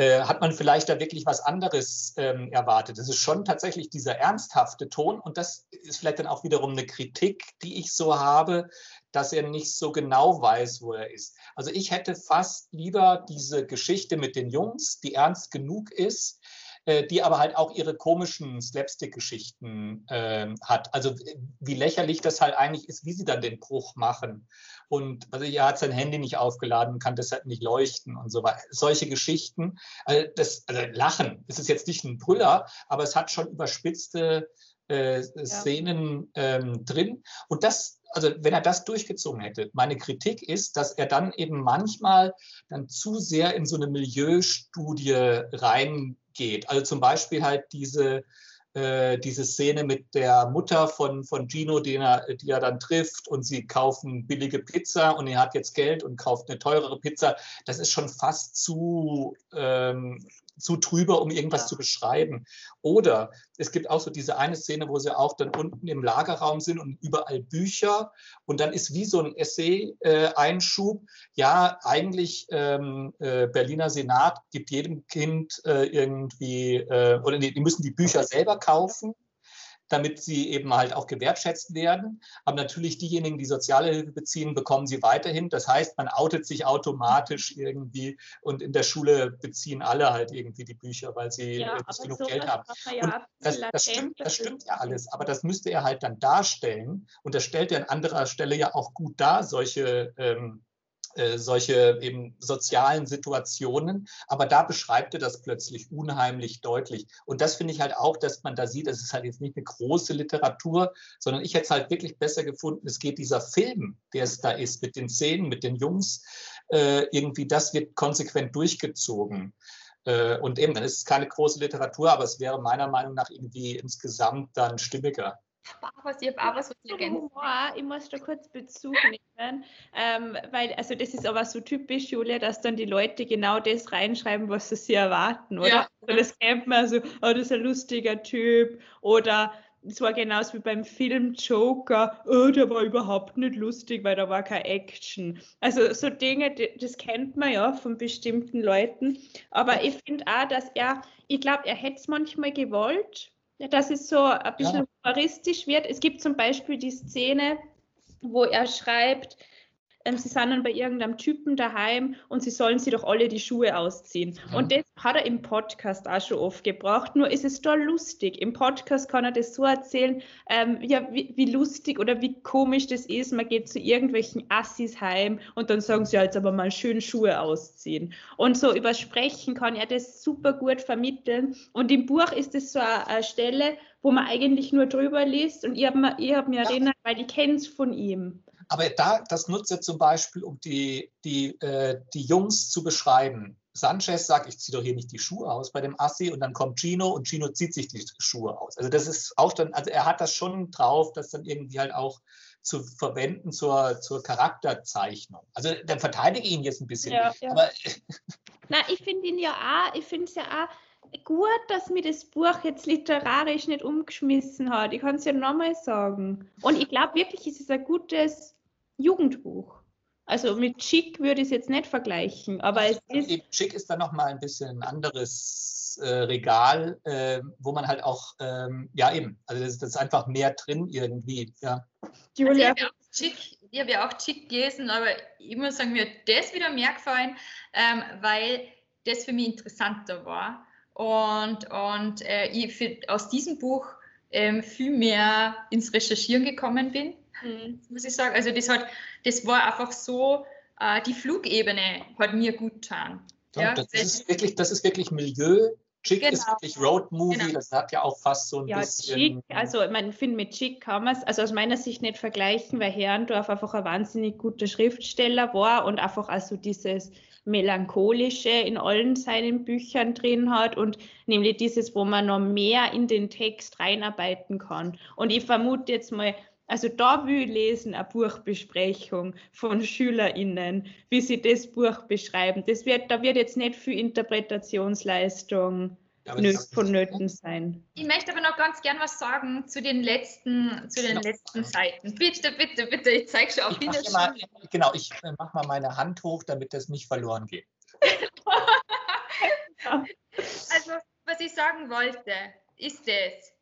C: äh, hat man vielleicht da wirklich was anderes ähm, erwartet. Das ist schon tatsächlich dieser ernsthafte Ton und das ist vielleicht dann auch wiederum eine Kritik, die ich so habe, dass er nicht so genau weiß, wo er ist. Also ich hätte fast lieber diese Geschichte mit den Jungs, die ernst genug ist, äh, die aber halt auch ihre komischen Slapstick-Geschichten äh, hat. Also wie lächerlich das halt eigentlich ist, wie sie dann den Bruch machen. Und also er hat sein Handy nicht aufgeladen, kann deshalb nicht leuchten und so weiter. Solche Geschichten. Also, das, also Lachen, es ist jetzt nicht ein Brüller, aber es hat schon überspitzte äh, Szenen ähm, drin. Und das, also wenn er das durchgezogen hätte, meine Kritik ist, dass er dann eben manchmal dann zu sehr in so eine Milieustudie reingeht. Also zum Beispiel halt diese äh, diese Szene mit der Mutter von, von Gino, den er, die er dann trifft und sie kaufen billige Pizza und er hat jetzt Geld und kauft eine teurere Pizza. Das ist schon fast zu, ähm, zu trüber, um irgendwas ja. zu beschreiben. Oder es gibt auch so diese eine Szene, wo sie auch dann unten im Lagerraum sind und überall Bücher und dann ist wie so ein Essay-Einschub. Äh, ja, eigentlich ähm, äh, Berliner Senat gibt jedem Kind äh, irgendwie, äh, oder nee, die müssen die Bücher selber kaufen damit sie eben halt auch gewertschätzt werden. Aber natürlich diejenigen, die soziale Hilfe beziehen, bekommen sie weiterhin. Das heißt, man outet sich automatisch irgendwie und in der Schule beziehen alle halt irgendwie die Bücher, weil sie ja, nicht genug Geld haben. Ja das, das, stimmt, das stimmt ja alles, aber das müsste er halt dann darstellen und das stellt er an anderer Stelle ja auch gut dar, solche ähm, äh, solche eben sozialen Situationen. Aber da beschreibt er das plötzlich unheimlich deutlich. Und das finde ich halt auch, dass man da sieht, es ist halt jetzt nicht eine große Literatur, sondern ich hätte es halt wirklich besser gefunden, es geht dieser Film, der es da ist, mit den Szenen, mit den Jungs, äh, irgendwie, das wird konsequent durchgezogen. Äh, und eben, dann ist es keine große Literatur, aber es wäre meiner Meinung nach irgendwie insgesamt dann stimmiger.
B: Was, ich habe auch was, was ich ergänzen Ich muss da kurz Bezug nehmen, ähm, weil, also das ist aber so typisch, Julia, dass dann die Leute genau das reinschreiben, was sie sich erwarten, oder? Ja. Also das kennt man so, oh, das ist ein lustiger Typ, oder es war genauso wie beim Film Joker, oh, der war überhaupt nicht lustig, weil da war keine Action. Also so Dinge, das kennt man ja von bestimmten Leuten, aber ich finde auch, dass er, ich glaube, er hätte es manchmal gewollt, dass es so ein bisschen ja. humoristisch wird. Es gibt zum Beispiel die Szene, wo er schreibt, ähm, sie sind dann bei irgendeinem Typen daheim und sie sollen sie doch alle die Schuhe ausziehen. Mhm. Und das hat er im Podcast auch schon oft gebraucht, nur ist es da lustig. Im Podcast kann er das so erzählen, ähm, ja, wie, wie, lustig oder wie komisch das ist. Man geht zu irgendwelchen Assis heim und dann sagen sie jetzt aber mal schön Schuhe ausziehen. Und so über Sprechen kann er das super gut vermitteln. Und im Buch ist es so eine, eine Stelle, wo man eigentlich nur drüber liest und ich habe mir, hab mir ja. erinnert, weil ich kenne es von ihm.
C: Aber da, das nutzt er zum Beispiel, um die, die, äh, die Jungs zu beschreiben. Sanchez sagt, ich ziehe doch hier nicht die Schuhe aus bei dem Assi und dann kommt Gino und Gino zieht sich die Schuhe aus. Also das ist auch dann, also er hat das schon drauf, das dann irgendwie halt auch zu verwenden zur, zur Charakterzeichnung. Also dann verteidige ich ihn jetzt ein bisschen. Ja, ja. Aber
B: Na, ich finde ihn ja auch, ich finde es ja auch gut, dass mir das Buch jetzt literarisch nicht umgeschmissen hat. Ich kann es ja nochmal sagen. Und ich glaube wirklich, es ist ein gutes Jugendbuch. Also mit Chic würde ich es jetzt nicht vergleichen, aber es ist.
C: Chic ist dann nochmal ein bisschen ein anderes äh, Regal, äh, wo man halt auch, ähm, ja eben, also das, das, ist einfach mehr drin irgendwie, ja.
D: Julia. Also ich habe ja auch Chic gelesen, aber ich muss sagen, mir hat das wieder mehr gefallen, ähm, weil das für mich interessanter war. Und, und äh, ich für, aus diesem Buch ähm, viel mehr ins Recherchieren gekommen bin mhm. muss ich sagen. Also das, hat, das war einfach so, äh, die Flugebene hat mir gut getan.
C: Ja, das, ist wirklich, das ist wirklich Milieu. Chick
B: Genau.
C: ist wirklich Road Movie,
B: Genau.
C: das hat ja auch fast so ein
B: Ja,
C: bisschen.
B: Chic, also ich finde mit Chic kann man es, also aus meiner Sicht nicht vergleichen, weil Herrendorf einfach ein wahnsinnig guter Schriftsteller war und einfach also dieses Melancholische in allen seinen Büchern drin hat und nämlich dieses, wo man noch mehr in den Text reinarbeiten kann. Und ich vermute jetzt mal, also da will ich lesen, eine Buchbesprechung von SchülerInnen, wie sie das Buch beschreiben. Das wird, da wird jetzt nicht viel Interpretationsleistung nö-
C: das-
B: vonnöten sein.
D: Ich möchte aber noch ganz gern was sagen zu den letzten, zu den
C: Genau.
D: letzten Seiten. Bitte, bitte, bitte, ich zeige schon auf
C: Ich mach mal, genau, ich äh, mache mal meine Hand hoch, damit das nicht verloren geht.
D: Also, was ich sagen wollte, ist es,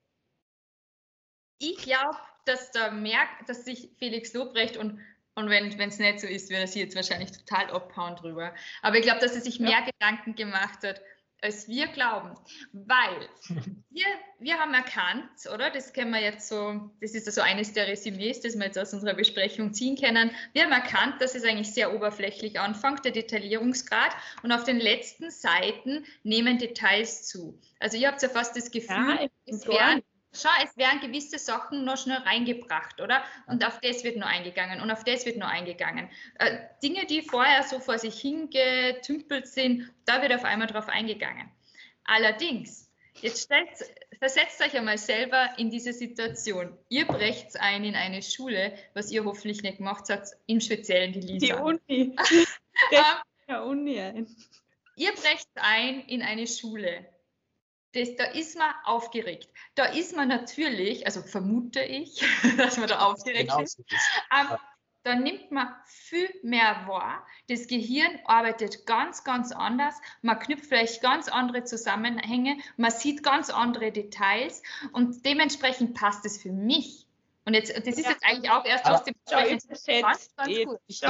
D: ich glaube, dass da merkt, dass sich Felix Lobrecht und, und wenn es nicht so ist, er sich jetzt wahrscheinlich total abhauen drüber. Aber ich glaube, dass er sich mehr Gedanken gemacht hat, als wir glauben. Weil wir, wir haben erkannt, oder? Das kennen wir jetzt so, das ist also eines der Resümees, das wir jetzt aus unserer Besprechung ziehen können. Wir haben erkannt, dass es eigentlich sehr oberflächlich anfängt, der Detaillierungsgrad, und auf den letzten Seiten nehmen Details zu. Also ihr habt ja fast das Gefühl,
B: Ja,
D: es werden, schau, es werden gewisse Sachen noch schnell reingebracht, oder? Und auf das wird noch eingegangen und auf das wird noch eingegangen. Äh, Dinge, die vorher so vor sich hingetümpelt sind, da wird auf einmal drauf eingegangen. Allerdings, jetzt stellt, versetzt euch einmal selber in diese Situation. Ihr brecht ein in eine Schule, was ihr hoffentlich nicht gemacht habt, im Speziellen die
B: Die
D: Lisa.
B: Uni.
D: Ähm,
B: Der Uni ein.
D: Ihr brecht ein in eine Schule. Das, da ist man aufgeregt. Da ist man natürlich, also vermute ich, dass man da aufgeregt
C: Genau
D: ist.
C: so ist.
D: Ähm, da nimmt man viel mehr wahr. Das Gehirn arbeitet ganz, ganz anders. Man knüpft vielleicht ganz andere Zusammenhänge. Man sieht ganz andere Details und dementsprechend passt es für mich. Und jetzt, das ist
B: Ja.
D: jetzt eigentlich auch erst aus dem Sprechen ganz, ganz gut.
C: Ich,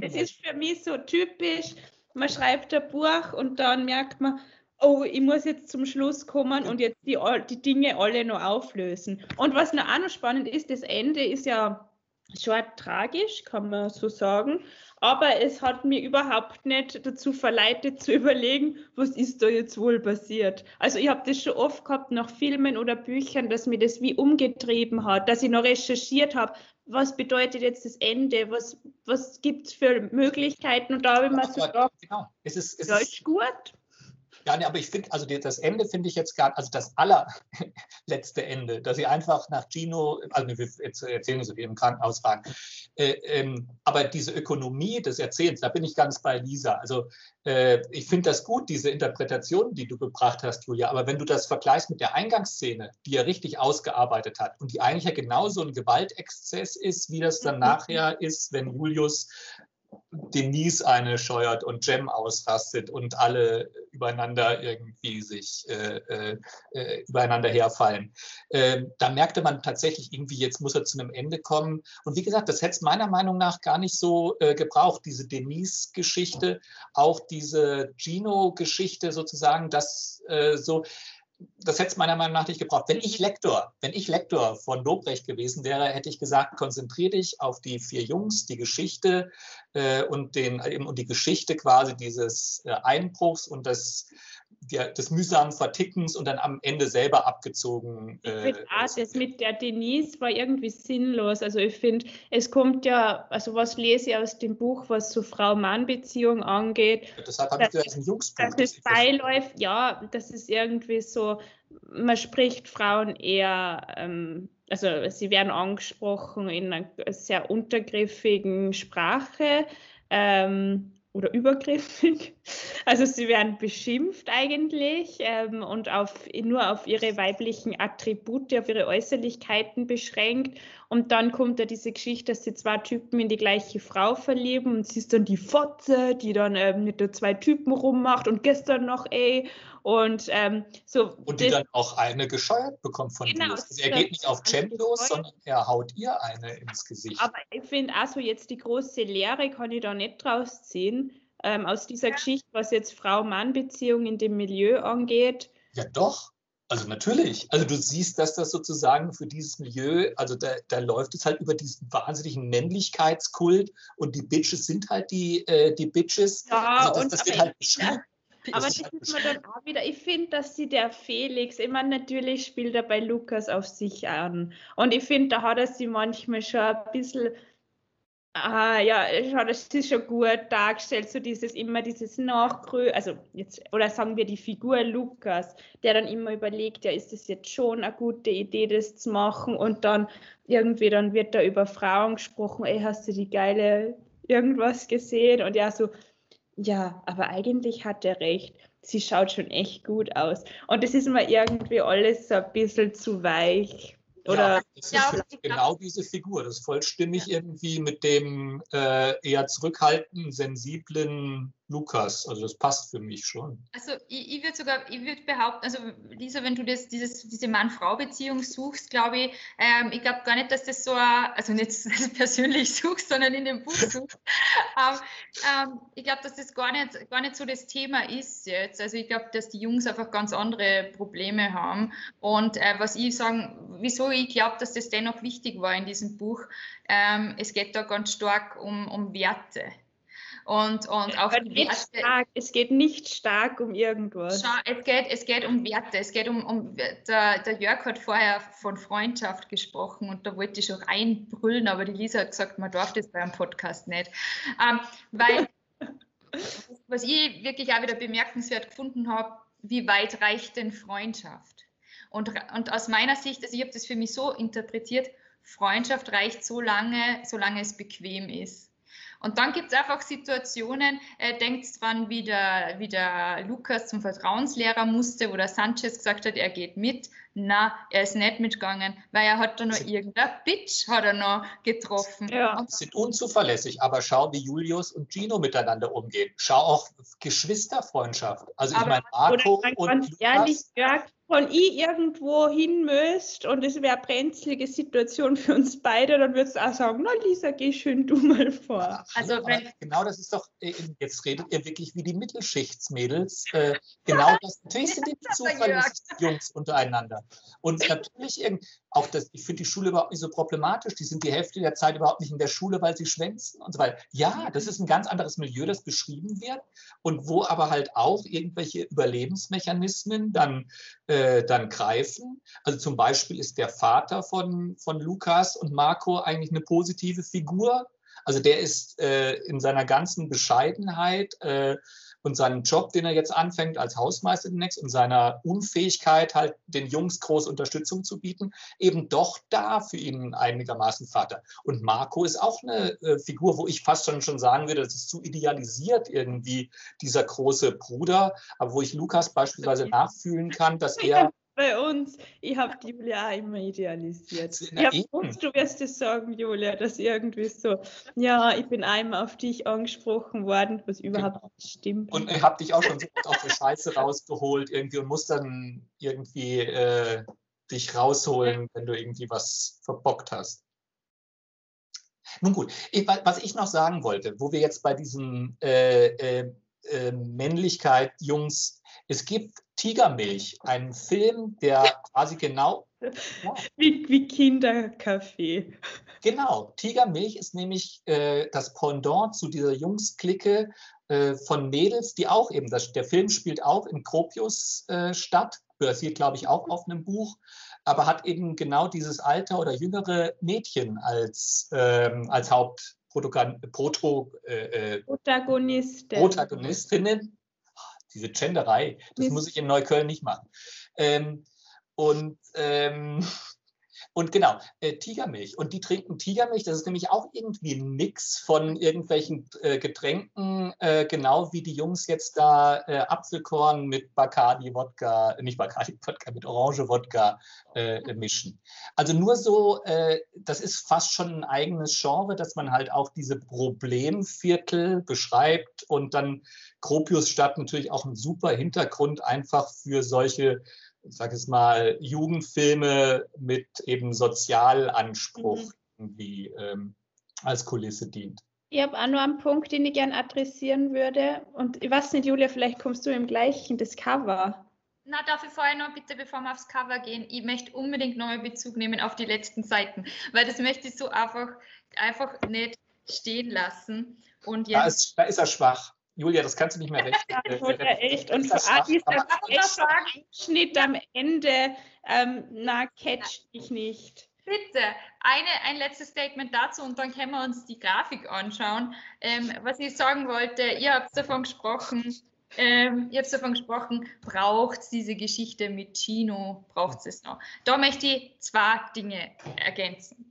B: Es ist für mich so typisch, man schreibt ein Buch und dann merkt man, oh, ich muss jetzt zum Schluss kommen und jetzt die, die Dinge alle noch auflösen. Und was noch auch noch spannend ist, das Ende ist ja schon tragisch, kann man so sagen. Aber es hat mir überhaupt nicht dazu verleitet zu überlegen, was ist da jetzt wohl passiert. Also ich habe das schon oft gehabt nach Filmen oder Büchern, dass mir das wie umgetrieben hat, dass ich noch recherchiert habe, was bedeutet jetzt das Ende, was, was gibt es für Möglichkeiten. Und da habe ich mir so gedacht,
C: genau. Es ist, es
B: ja,
C: ist
B: gut.
C: Ja, nee, aber ich finde, also das Ende finde ich jetzt gar, also das allerletzte Ende, dass sie einfach nach Gino, also wir jetzt erzählen so wie im Krankenhaus fragen, äh, ähm, aber diese Ökonomie des Erzählens, da bin ich ganz bei Lisa. Also äh, ich finde das gut, diese Interpretation, die du gebracht hast, Julia, aber wenn du das vergleichst mit der Eingangsszene, die er richtig ausgearbeitet hat und die eigentlich ja genauso ein Gewaltexzess ist, wie das dann
B: Mhm.
C: nachher ist, wenn Julius Denise eine scheuert und Jem ausrastet und alle übereinander irgendwie sich äh, äh, äh, übereinander herfallen. Ähm, da merkte man tatsächlich irgendwie, jetzt muss er zu einem Ende kommen. Und wie gesagt, das hätte es meiner Meinung nach gar nicht so äh, gebraucht, diese Denise-Geschichte, auch diese Gino-Geschichte sozusagen, das äh, so das hätte es meiner Meinung nach nicht gebraucht. Wenn ich Lektor, wenn ich Lektor von Lobrecht gewesen wäre, hätte ich gesagt, konzentriere dich auf die vier Jungs, die Geschichte äh, und, den, eben, und die Geschichte quasi dieses äh, Einbruchs und des, der, des mühsamen Vertickens und dann am Ende selber abgezogen.
B: Ich
C: Äh,
B: finde auch, das mit der Denise war irgendwie sinnlos. Also ich finde, es kommt ja, also was lese ich aus dem Buch, was so Frau-Mann-Beziehung angeht,
C: deshalb habe ich das ein Jungsbuch.
B: dass es beiläuft, ja, das ist irgendwie so, man spricht Frauen eher, ähm, also sie werden angesprochen in einer sehr untergriffigen Sprache ähm, oder übergriffig. Also sie werden beschimpft eigentlich ähm, und auf, nur auf ihre weiblichen Attribute, auf ihre Äußerlichkeiten beschränkt. Und dann kommt ja diese Geschichte, dass sie zwei Typen in die gleiche Frau verlieben und sie ist dann die Fotze, die dann ähm, mit den zwei Typen rummacht und gestern noch, ey. Und ähm, so.
C: Und die dann auch eine gescheuert bekommt von
B: Genau,
C: Julius.
B: das
C: Er geht nicht auf Cem los, sondern er haut ihr eine ins Gesicht.
B: Aber ich finde auch so jetzt die große Lehre kann ich da nicht draus ziehen. Ähm, aus dieser Geschichte, was jetzt Frau-Mann-Beziehung in dem Milieu angeht.
C: ja, doch. Also natürlich. Also du siehst, dass das sozusagen für dieses Milieu, also da, da läuft es halt über diesen wahnsinnigen Männlichkeitskult und die Bitches sind halt die, äh, die Bitches.
B: Ja,
C: also das,
B: und
C: das
B: aber
C: wird halt beschrieben.
B: Aber
C: Das ist
B: ist mir dann auch wieder, ich finde, dass sie der Felix, ich meine, natürlich spielt er bei Lukas auf sich an. Und ich finde, da hat er sie manchmal schon ein bisschen, ah, ja, schau, das ist schon gut dargestellt, so dieses, immer dieses Nachgrü, also jetzt, oder sagen wir die Figur Lukas, der dann immer überlegt, ja, ist das jetzt schon eine gute Idee, das zu machen? Und dann irgendwie, dann wird da über Frauen gesprochen, ey, hast du die geile irgendwas gesehen? Und ja, so, ja, aber eigentlich hat er recht. Sie schaut schon echt gut aus. Und das ist mir irgendwie alles so ein bisschen zu weich. Oder
C: ja, das ist
D: Ja,
C: genau diese Figur. Das ist voll stimmig irgendwie mit dem äh, eher zurückhaltenden, sensiblen Lukas. Also das passt für mich schon.
D: Also ich, ich würde sogar, ich würde behaupten, also Lisa, wenn du das, dieses, diese Mann-Frau-Beziehung suchst, glaube ich, ähm, ich glaube gar nicht, dass das so, ein, also nicht persönlich suchst, sondern in dem Buch suchst. ähm, ähm, ich glaube, dass das gar nicht, gar nicht so das Thema ist jetzt. Also ich glaube, dass die Jungs einfach ganz andere Probleme haben. Und äh, was ich sagen, wieso ich glaube, dass das dennoch wichtig war in diesem Buch, ähm, es geht da ganz stark um, um Werte. Und, und die
B: nicht
D: Werte.
B: stark, es geht nicht stark um irgendwas.
D: Schau, es geht, es geht um Werte, es geht um, um der, der Jörg hat vorher von Freundschaft gesprochen und da wollte ich schon reinbrüllen, aber die Lisa hat gesagt, man darf das beim Podcast nicht. Ähm, weil, was ich wirklich auch wieder bemerkenswert gefunden habe, wie weit reicht denn Freundschaft? Und, und aus meiner Sicht, also ich habe das für mich so interpretiert, Freundschaft reicht so lange, solange es bequem ist. Und dann gibt es einfach Situationen, äh, denkt dran, wie der, wie der Lukas zum Vertrauenslehrer musste, wo der Sanchez gesagt hat, er geht mit. Na, er ist nicht mitgegangen, weil er hat da noch irgendeine Bitch hat er noch getroffen.
B: Ja.
C: Sind unzuverlässig, aber schau, wie Julius und Gino miteinander umgehen. Schau auch Geschwisterfreundschaft. Also ich
D: Aber-
C: meine, Marco und Lukas,
B: ehrlich, Jörg, wenn ich irgendwo hin müsste und es wäre eine brenzlige Situation für uns beide, dann würdest du auch sagen, na Lisa, geh schön du mal vor.
D: Also wenn-
C: genau das ist doch, äh, jetzt redet ihr wirklich wie die Mittelschichtsmädels. Äh, genau das, natürlich sind die
D: Aber
C: zuverlässig Jungs untereinander. Und natürlich, irgend- auch das, ich finde die Schule überhaupt nicht so problematisch. Die sind die Hälfte der Zeit überhaupt nicht in der Schule, weil sie schwänzen und so weiter. Ja, das ist ein ganz anderes Milieu, das beschrieben wird und wo aber halt auch irgendwelche Überlebensmechanismen dann, äh, dann greifen. Also zum Beispiel ist der Vater von, von Lukas und Marco eigentlich eine positive Figur. Also der ist äh, in seiner ganzen Bescheidenheit äh, und seinem Job, den er jetzt anfängt als Hausmeister demnächst und seiner Unfähigkeit, halt den Jungs große Unterstützung zu bieten, eben doch da für ihn einigermaßen Vater. Und Marco ist auch eine äh, Figur, wo ich fast schon, schon sagen würde, das ist zu idealisiert irgendwie, dieser große Bruder, aber wo ich Lukas beispielsweise nachfühlen kann, dass er
B: Bei uns, ich habe die Julia auch immer idealisiert.
C: Na
B: Ich habe gewusst, du wirst es sagen, Julia, dass irgendwie so, ja, ich bin einmal auf dich angesprochen worden, was überhaupt nicht stimmt.
C: Und ich habe dich auch schon so aus der Scheiße rausgeholt irgendwie und muss dann irgendwie äh, dich rausholen, wenn du irgendwie was verbockt hast. Nun gut, ich, wa- was ich noch sagen wollte, wo wir jetzt bei diesen äh, äh, äh, Männlichkeit, Jungs, es gibt Tigermilch, einen Film, der quasi genau ja,
B: wie, wie Kinderkaffee.
C: Genau, Tigermilch ist nämlich äh, das Pendant zu dieser Jungsklicke äh, von Mädels, die auch eben, das, der Film spielt auch in Gropius äh, statt, basiert glaube ich auch auf einem Buch, aber hat eben genau dieses Alter oder jüngere Mädchen als, ähm, als Hauptprotagonistin. Proto, äh, äh,
B: Protagonist.
C: Protagonistinnen. Diese Genderei, das
B: Mist.
C: muss ich in Neukölln nicht machen. Ähm, und, ähm, und genau, äh, Tigermilch. Und die trinken Tigermilch, das ist nämlich auch irgendwie ein Mix von irgendwelchen äh, Getränken, äh, genau wie die Jungs jetzt da äh, Apfelkorn mit Bacardi-Wodka, äh, nicht Bacardi-Wodka, mit Orange-Wodka äh, mischen. Also nur so, das ist fast schon ein eigenes Genre, dass man halt auch diese Problemviertel beschreibt und dann Gropius statt natürlich auch ein super Hintergrund einfach für solche, ich sag es mal, Jugendfilme mit eben Sozialanspruch
B: Mhm.
C: irgendwie ähm, als Kulisse dient.
B: Ich habe auch noch einen Punkt, den ich gerne adressieren würde. Und ich weiß nicht, Julia, vielleicht kommst du im gleichen, das Cover.
D: Na, darf ich vorher noch bitte, bevor wir aufs Cover gehen, ich möchte unbedingt neuen Bezug nehmen auf die letzten Seiten, weil das möchte ich so einfach, einfach nicht stehen lassen. Und
C: da, ist, da ist er schwach. Julia, das kannst du nicht mehr recht.
B: Ja, echt. Und vor allem dieser Abschnitt am Ende, ähm, na, catcht dich nicht.
D: Bitte, eine, ein letztes Statement dazu und dann können wir uns die Grafik anschauen. Ähm, was ich sagen wollte, ihr habt davon gesprochen, ähm, ihr habt davon gesprochen, braucht es diese Geschichte mit Chino, braucht es noch. Da möchte ich zwei Dinge ergänzen.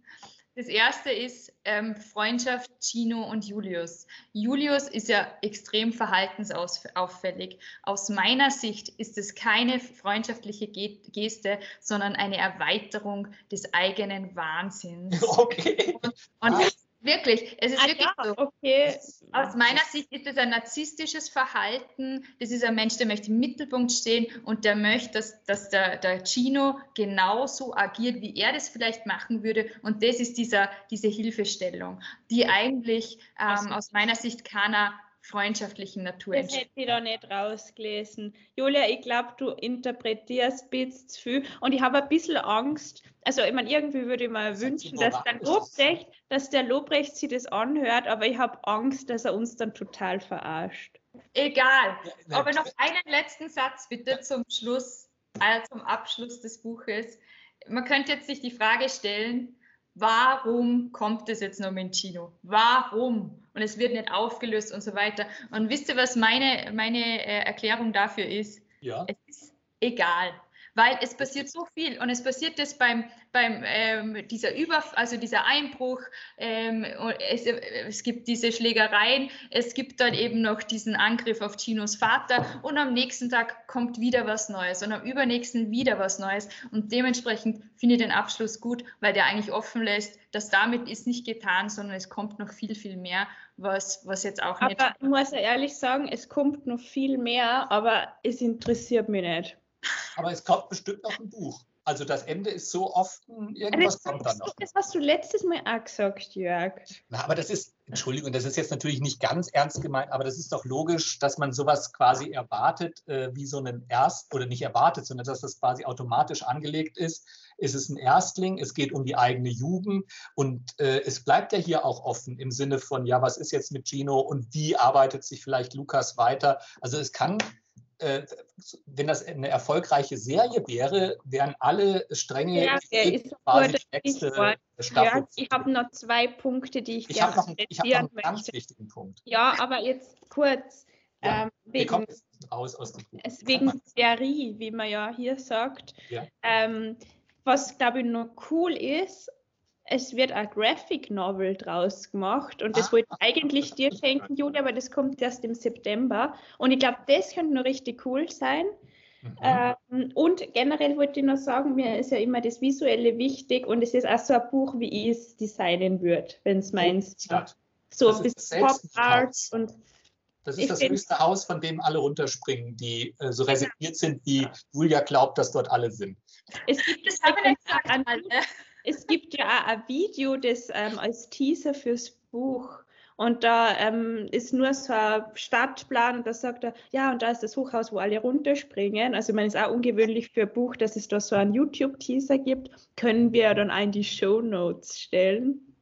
D: Das erste ist ähm, Freundschaft Chino und Julius. Julius ist ja extrem verhaltensauffällig. Aus meiner Sicht ist es keine freundschaftliche Geste, sondern eine Erweiterung des eigenen Wahnsinns.
C: Okay.
D: Und, und Wirklich, es ist ah, wirklich
B: ja, so. Okay.
D: Aus meiner Sicht ist es ein narzisstisches Verhalten. Das ist ein Mensch, der möchte im Mittelpunkt stehen und der möchte, dass, dass der, der Gino genauso agiert, wie er das vielleicht machen würde. Und das ist dieser, diese Hilfestellung, die eigentlich ähm, aus meiner Sicht keiner freundschaftlichen Natur
B: Das hätte ich da nicht rausgelesen. Julia, ich glaube, du interpretierst ein zu viel und ich habe ein bisschen Angst. Also, ich meine, irgendwie würde ich mir wünschen, dass der Lobrecht, dass der Lobrecht sich das anhört, aber ich habe Angst, dass er uns dann total verarscht.
D: Egal. Aber noch einen letzten Satz bitte zum Schluss, äh, zum Abschluss des Buches. Man könnte jetzt sich die Frage stellen, warum kommt es jetzt noch mit Chino? Warum? Und es wird nicht aufgelöst und so weiter. Und wisst ihr, was meine, meine äh, Erklärung dafür ist?
C: Ja.
D: Es ist egal weil es passiert so viel und es passiert das beim, beim ähm, dieser Über, also dieser Einbruch, ähm, es, es, gibt diese Schlägereien, es gibt dann eben noch diesen Angriff auf Chinos Vater und am nächsten Tag kommt wieder was Neues und am übernächsten wieder was Neues und dementsprechend finde ich den Abschluss gut, weil der eigentlich offen lässt, dass damit ist nicht getan, sondern es kommt noch viel, viel mehr, was, was jetzt auch
B: aber
D: nicht...
B: Aber ich muss ehrlich sagen, es kommt noch viel mehr, aber es interessiert mich nicht.
C: Aber es kommt bestimmt noch ein Buch. Also das Ende ist so offen, irgendwas das kommt dann noch.
B: Das hast du letztes Mal auch gesagt, Jörg.
C: Na, aber das ist, Entschuldigung, das ist jetzt natürlich nicht ganz ernst gemeint, aber das ist doch logisch, dass man sowas quasi erwartet, äh, wie so einen Erst, oder nicht erwartet, sondern dass das quasi automatisch angelegt ist. Es ist ein Erstling, es geht um die eigene Jugend und äh, es bleibt ja hier auch offen im Sinne von, ja, was ist jetzt mit Gino und wie arbeitet sich vielleicht Lukas weiter? Also es kann wenn das eine erfolgreiche Serie wäre, wären alle Stränge
B: ja, ist quasi die nächste Staffel. Ja, ich habe noch zwei Punkte, die ich,
C: ich gerne noch, Ich habe noch einen ganz möchte. wichtigen Punkt.
B: Ja, aber jetzt kurz.
C: Ja, ähm, wegen, raus aus dem
B: Buch. Wegen Serie, wie man ja hier sagt.
C: Ja.
B: Ähm, was, glaube ich, noch cool ist, es wird ein Graphic Novel draus gemacht und das ah, wollte ich eigentlich dir schenken, Julia, aber das kommt erst im September. Und ich glaube, das könnte noch richtig cool sein. Mhm. Ähm, und generell wollte ich noch sagen, mir ist ja immer das Visuelle wichtig und es ist auch so ein Buch, wie ich es designen würde, wenn es meins
C: ja.
B: So ein bisschen Pop Art und
C: das ist das höchste Haus, von dem alle runterspringen, die äh, so reserviert sind, wie Julia glaubt, dass dort alle sind.
B: Es gibt das, das haben wir es gibt ja auch ein Video, das ähm, als Teaser fürs Buch und da ähm, ist nur so ein Stadtplan und da sagt er, ja, und da ist das Hochhaus, wo alle runterspringen. Also man ist auch ungewöhnlich für ein Buch, dass es da so einen YouTube-Teaser gibt. Können wir dann in die Show Notes stellen.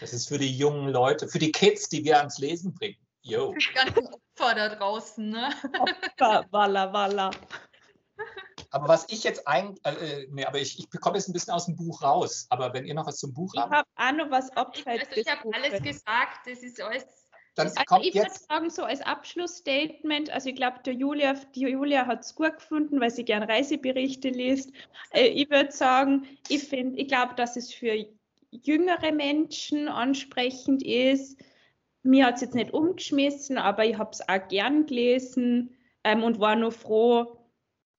C: Das ist für die jungen Leute, für die Kids, die wir ans Lesen bringen. Yo.
D: Die ganzen Opfer da draußen, ne?
B: Opfer, walla, walla.
C: Aber was ich jetzt eigentlich, äh, nee, aber ich, ich bekomme jetzt ein bisschen aus dem Buch raus. Aber wenn ihr noch was zum Buch
B: ich habt. Ich habe auch noch was
D: abseits also Ich habe alles gesagt, das ist alles.
B: Dann also kommt ich jetzt, würde sagen, so als Abschlussstatement, also ich glaube, Julia, die Julia hat es gut gefunden, weil sie gern Reiseberichte liest. Äh, ich würde sagen, ich finde, ich glaube, dass es für jüngere Menschen ansprechend ist. Mir hat es jetzt nicht umgeschmissen, aber ich habe es auch gern gelesen ähm, und war nur froh,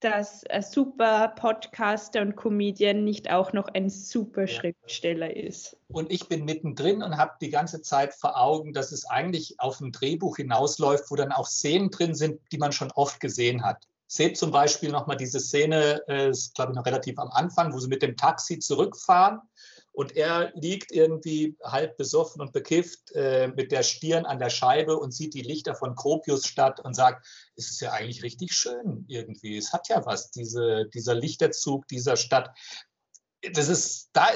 B: dass ein super Podcaster und Comedian nicht auch noch ein super. Schriftsteller ist.
C: Und ich bin mittendrin und habe die ganze Zeit vor Augen, dass es eigentlich auf ein Drehbuch hinausläuft, wo dann auch Szenen drin sind, die man schon oft gesehen hat. Seht zum Beispiel nochmal diese Szene, äh, ist glaube ich noch relativ am Anfang, wo sie mit dem Taxi zurückfahren Und er liegt irgendwie halb besoffen und bekifft äh, mit der Stirn an der Scheibe und sieht die Lichter von Gropiusstadt und sagt, es ist ja eigentlich richtig schön irgendwie. Es hat ja was, diese, dieser Lichterzug dieser Stadt. Das ist, da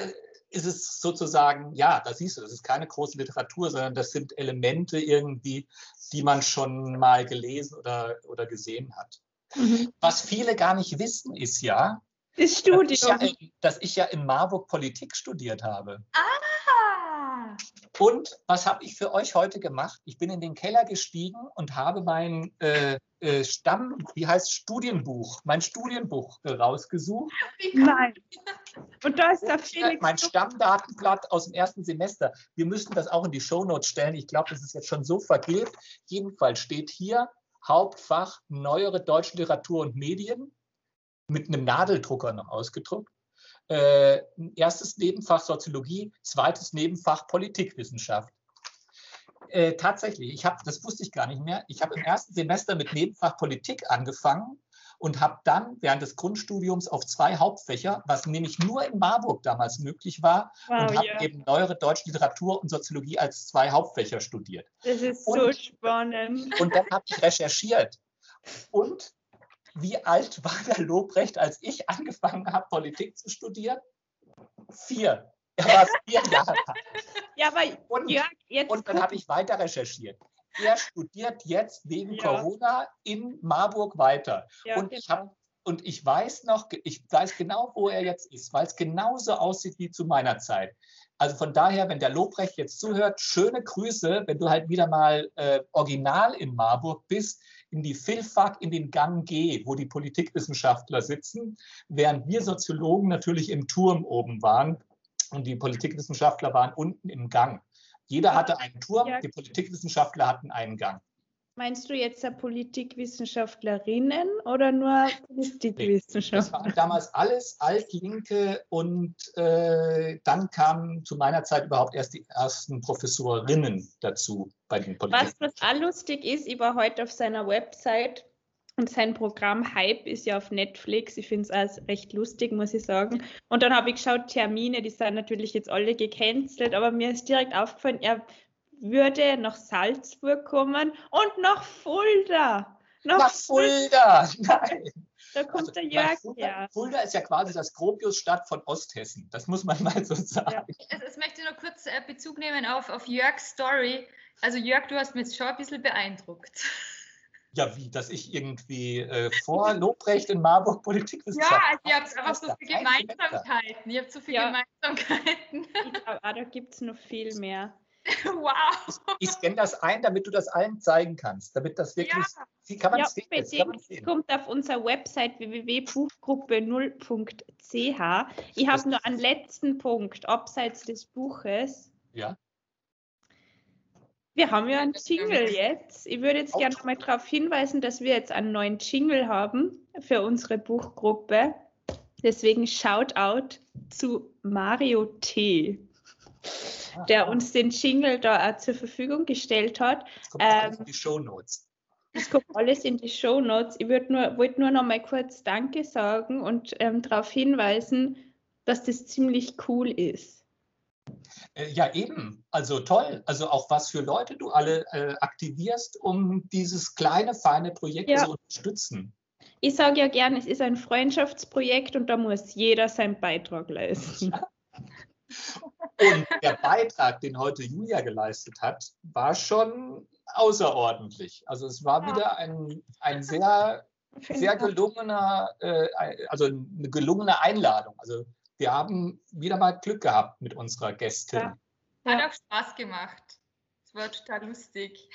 C: ist es sozusagen, ja, da siehst du, das ist keine große Literatur, sondern das sind Elemente irgendwie, die man schon mal gelesen oder, oder gesehen hat. Mhm. Was viele gar nicht wissen, ist ja,
B: das Studium.
C: Dass ich, ja in, dass ich ja in Marburg Politik studiert habe.
D: Ah!
C: Und was habe ich für euch heute gemacht? Ich bin in den Keller gestiegen und habe mein äh, äh, Stamm, wie heißt Studienbuch, mein Studienbuch äh, rausgesucht.
B: Nein. Und da ist da
C: Felix. Mein Stammdatenblatt aus dem ersten Semester. Wir müssen das auch in die Shownotes stellen. Ich glaube, das ist jetzt schon so vergilbt. Jedenfalls steht hier Hauptfach Neuere deutsche Literatur und Medien mit einem Nadeldrucker noch ausgedruckt. Äh, erstes Nebenfach Soziologie, zweites Nebenfach Politikwissenschaft. Äh, tatsächlich, ich habe, das wusste ich gar nicht mehr, ich habe im ersten Semester mit Nebenfach Politik angefangen und habe dann während des Grundstudiums auf zwei Hauptfächer, was nämlich nur in Marburg damals möglich war, wow, und habe yeah. eben neuere deutsche Literatur und Soziologie als zwei Hauptfächer studiert.
B: Das ist und, so spannend.
C: Und dann habe ich recherchiert. Und wie alt war der Lobrecht, als ich angefangen habe, Politik zu studieren? Vier. Er war vier Jahre alt.
B: Ja, aber
C: und,
B: Jörg,
C: jetzt und dann habe ich weiter recherchiert. Er studiert jetzt wegen ja. Corona in Marburg weiter. Ja, und ich habe und ich weiß noch, ich weiß genau, wo er jetzt ist, weil es genauso aussieht wie zu meiner Zeit. Also von daher, wenn der Lobrecht jetzt zuhört, schöne Grüße, wenn du halt wieder mal äh, original in Marburg bist, in die Filfak, in den Gang G, wo die Politikwissenschaftler sitzen, während wir Soziologen natürlich im Turm oben waren und die Politikwissenschaftler waren unten im Gang. Jeder hatte einen Turm, die Politikwissenschaftler hatten einen Gang.
B: Meinst du jetzt Politikwissenschaftlerinnen oder nur Politikwissenschaftler?
C: Das waren damals alles Altlinke und äh, dann kamen zu meiner Zeit überhaupt erst die ersten Professorinnen dazu bei den
B: Politikwissenschaftlern. Was, was auch lustig ist, ich war heute auf seiner Website und sein Programm Hype ist ja auf Netflix. Ich finde es auch recht lustig, muss ich sagen. Und dann habe ich geschaut, Termine, die sind natürlich jetzt alle gecancelt, aber mir ist direkt aufgefallen, er würde nach Salzburg kommen und nach Fulda.
C: Nach, nach Fulda, nein.
B: Da kommt also, der Jörg
C: Fulda, ja. Fulda ist ja quasi das Gropiusstadt von Osthessen. Das muss man mal so sagen. Ja.
D: Also, jetzt möchte ich noch kurz äh, Bezug nehmen auf, auf Jörgs Story. Also Jörg, du hast mich jetzt schon ein bisschen beeindruckt.
C: Ja, wie, dass ich irgendwie äh, vor Lobrecht in Marburg Politikwissenschaft.
D: Ja, also ihr habt einfach so viele Gemeinsamkeiten. Ihr habt so viele ja. Gemeinsamkeiten.
B: Ich glaube, da gibt es noch viel mehr.
D: Wow.
C: Ich, ich scanne das ein, damit du das allen zeigen kannst, damit das wirklich, ja. wie kann man ja, sehen? Das kann man
B: sehen. kommt auf unserer Website www.buchgruppe0.ch. Ich habe nur einen letzten Punkt, abseits des Buches.
C: Ja.
B: Wir haben ja einen Jingle jetzt. Ich würde jetzt gerne mal darauf hinweisen, dass wir jetzt einen neuen Jingle haben für unsere Buchgruppe. Deswegen Shoutout zu Mario T der uns den Jingle da zur Verfügung gestellt hat.
C: Das kommt ähm, in die Show Notes.
B: Das kommt alles in die Show Notes. Ich nur, wollte nur noch mal kurz Danke sagen und ähm, darauf hinweisen, dass das ziemlich cool ist.
C: Äh, ja, eben. Also toll. Also auch was für Leute du alle äh, aktivierst, um dieses kleine, feine Projekt ja. zu unterstützen.
B: Ich sage ja gerne, es ist ein Freundschaftsprojekt und da muss jeder seinen Beitrag leisten.
C: Und der Beitrag, den heute Julia geleistet hat, war schon außerordentlich. Also es war ja. wieder ein, ein sehr, sehr gelungener, äh, also eine gelungene Einladung. Also wir haben wieder mal Glück gehabt mit unserer Gästin. Ja.
D: Hat auch Spaß gemacht. Es war total lustig.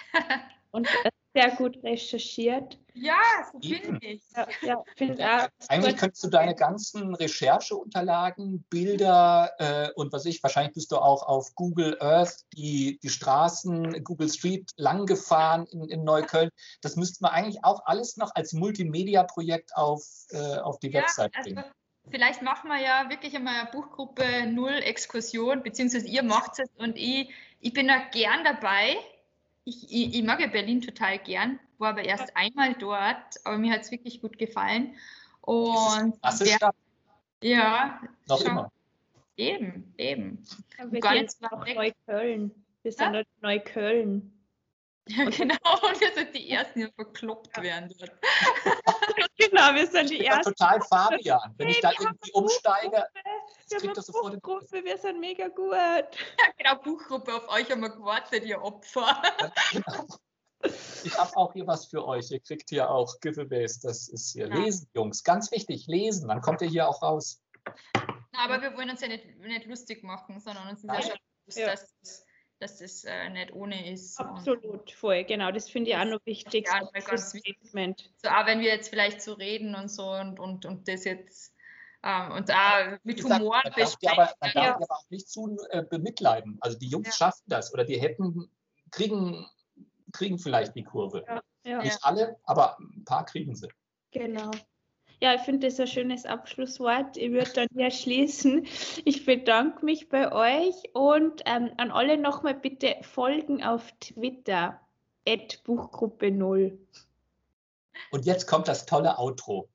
B: Und sehr gut recherchiert.
D: Ja, so finde ich. Ja, ja, find
C: ja, Eigentlich könntest du deine ganzen Rechercheunterlagen, Bilder äh, und was ich, wahrscheinlich bist du auch auf Google Earth die, die Straßen, Google Street lang gefahren in, in Neukölln. Das müsste man eigentlich auch alles noch als Multimedia-Projekt auf, äh, auf die ja, Website also bringen. Also
D: vielleicht machen wir ja wirklich einmal Buchgruppe Null Exkursion, beziehungsweise ihr macht es und ich, ich bin da gern dabei ich, ich, ich, mag ja Berlin total gern, war aber erst einmal dort, aber mir hat es wirklich gut gefallen. Und
C: das ist der,
D: ja,
C: noch schon, immer.
D: Eben, eben.
B: Ja, wir
D: gar
B: gehen
D: nicht so.
B: Neukölln. Wir sind
D: Ja?
B: in Neukölln.
D: Ja, genau. Und wir sind die Ersten, die verkloppt werden dort.
B: genau, wir sind
C: Ich
B: die
C: da
B: ersten.
C: total Fabian. Wenn ich da irgendwie umsteige,
B: Wir
C: kriegt das sofort
B: Buchgruppe, wir sind mega gut.
D: Ja, genau, Buchgruppe, auf euch haben wir gewartet, ihr Opfer.
C: Genau. Ich habe auch hier was für euch. Ihr kriegt hier auch Giveaways. Das ist hier.
D: Ja.
C: Lesen, Jungs. Ganz wichtig, lesen. Dann kommt ihr hier auch raus.
D: Na, aber wir wollen uns ja nicht, nicht lustig machen, sondern uns ist ja schon bewusst,
B: Ja.
D: dass, das- dass das äh, nicht ohne ist.
B: Absolut, voll, genau. Das finde ich auch noch wichtig.
D: Ja,
B: so
D: weil
B: das
D: ganz wichtig.
B: Statement.
D: So, auch wenn wir jetzt vielleicht so reden und so und, und, und das jetzt ähm, und auch
C: Wie
D: mit
C: gesagt,
D: Humor
C: man darf die aber, man darf
B: Ja.
C: die aber auch nicht zu äh, bemitleiden. Also die Jungs
D: Ja.
C: schaffen das oder die hätten, kriegen, kriegen vielleicht die Kurve.
B: Ja, ja,
C: Nicht alle, aber ein paar kriegen sie.
B: genau. Ja, ich finde das ein schönes Abschlusswort. Ich würde dann hier schließen. Ich bedanke mich bei euch und ähm, an alle nochmal bitte folgen auf Twitter. Buchgruppe 0.
C: Und jetzt kommt das tolle Outro.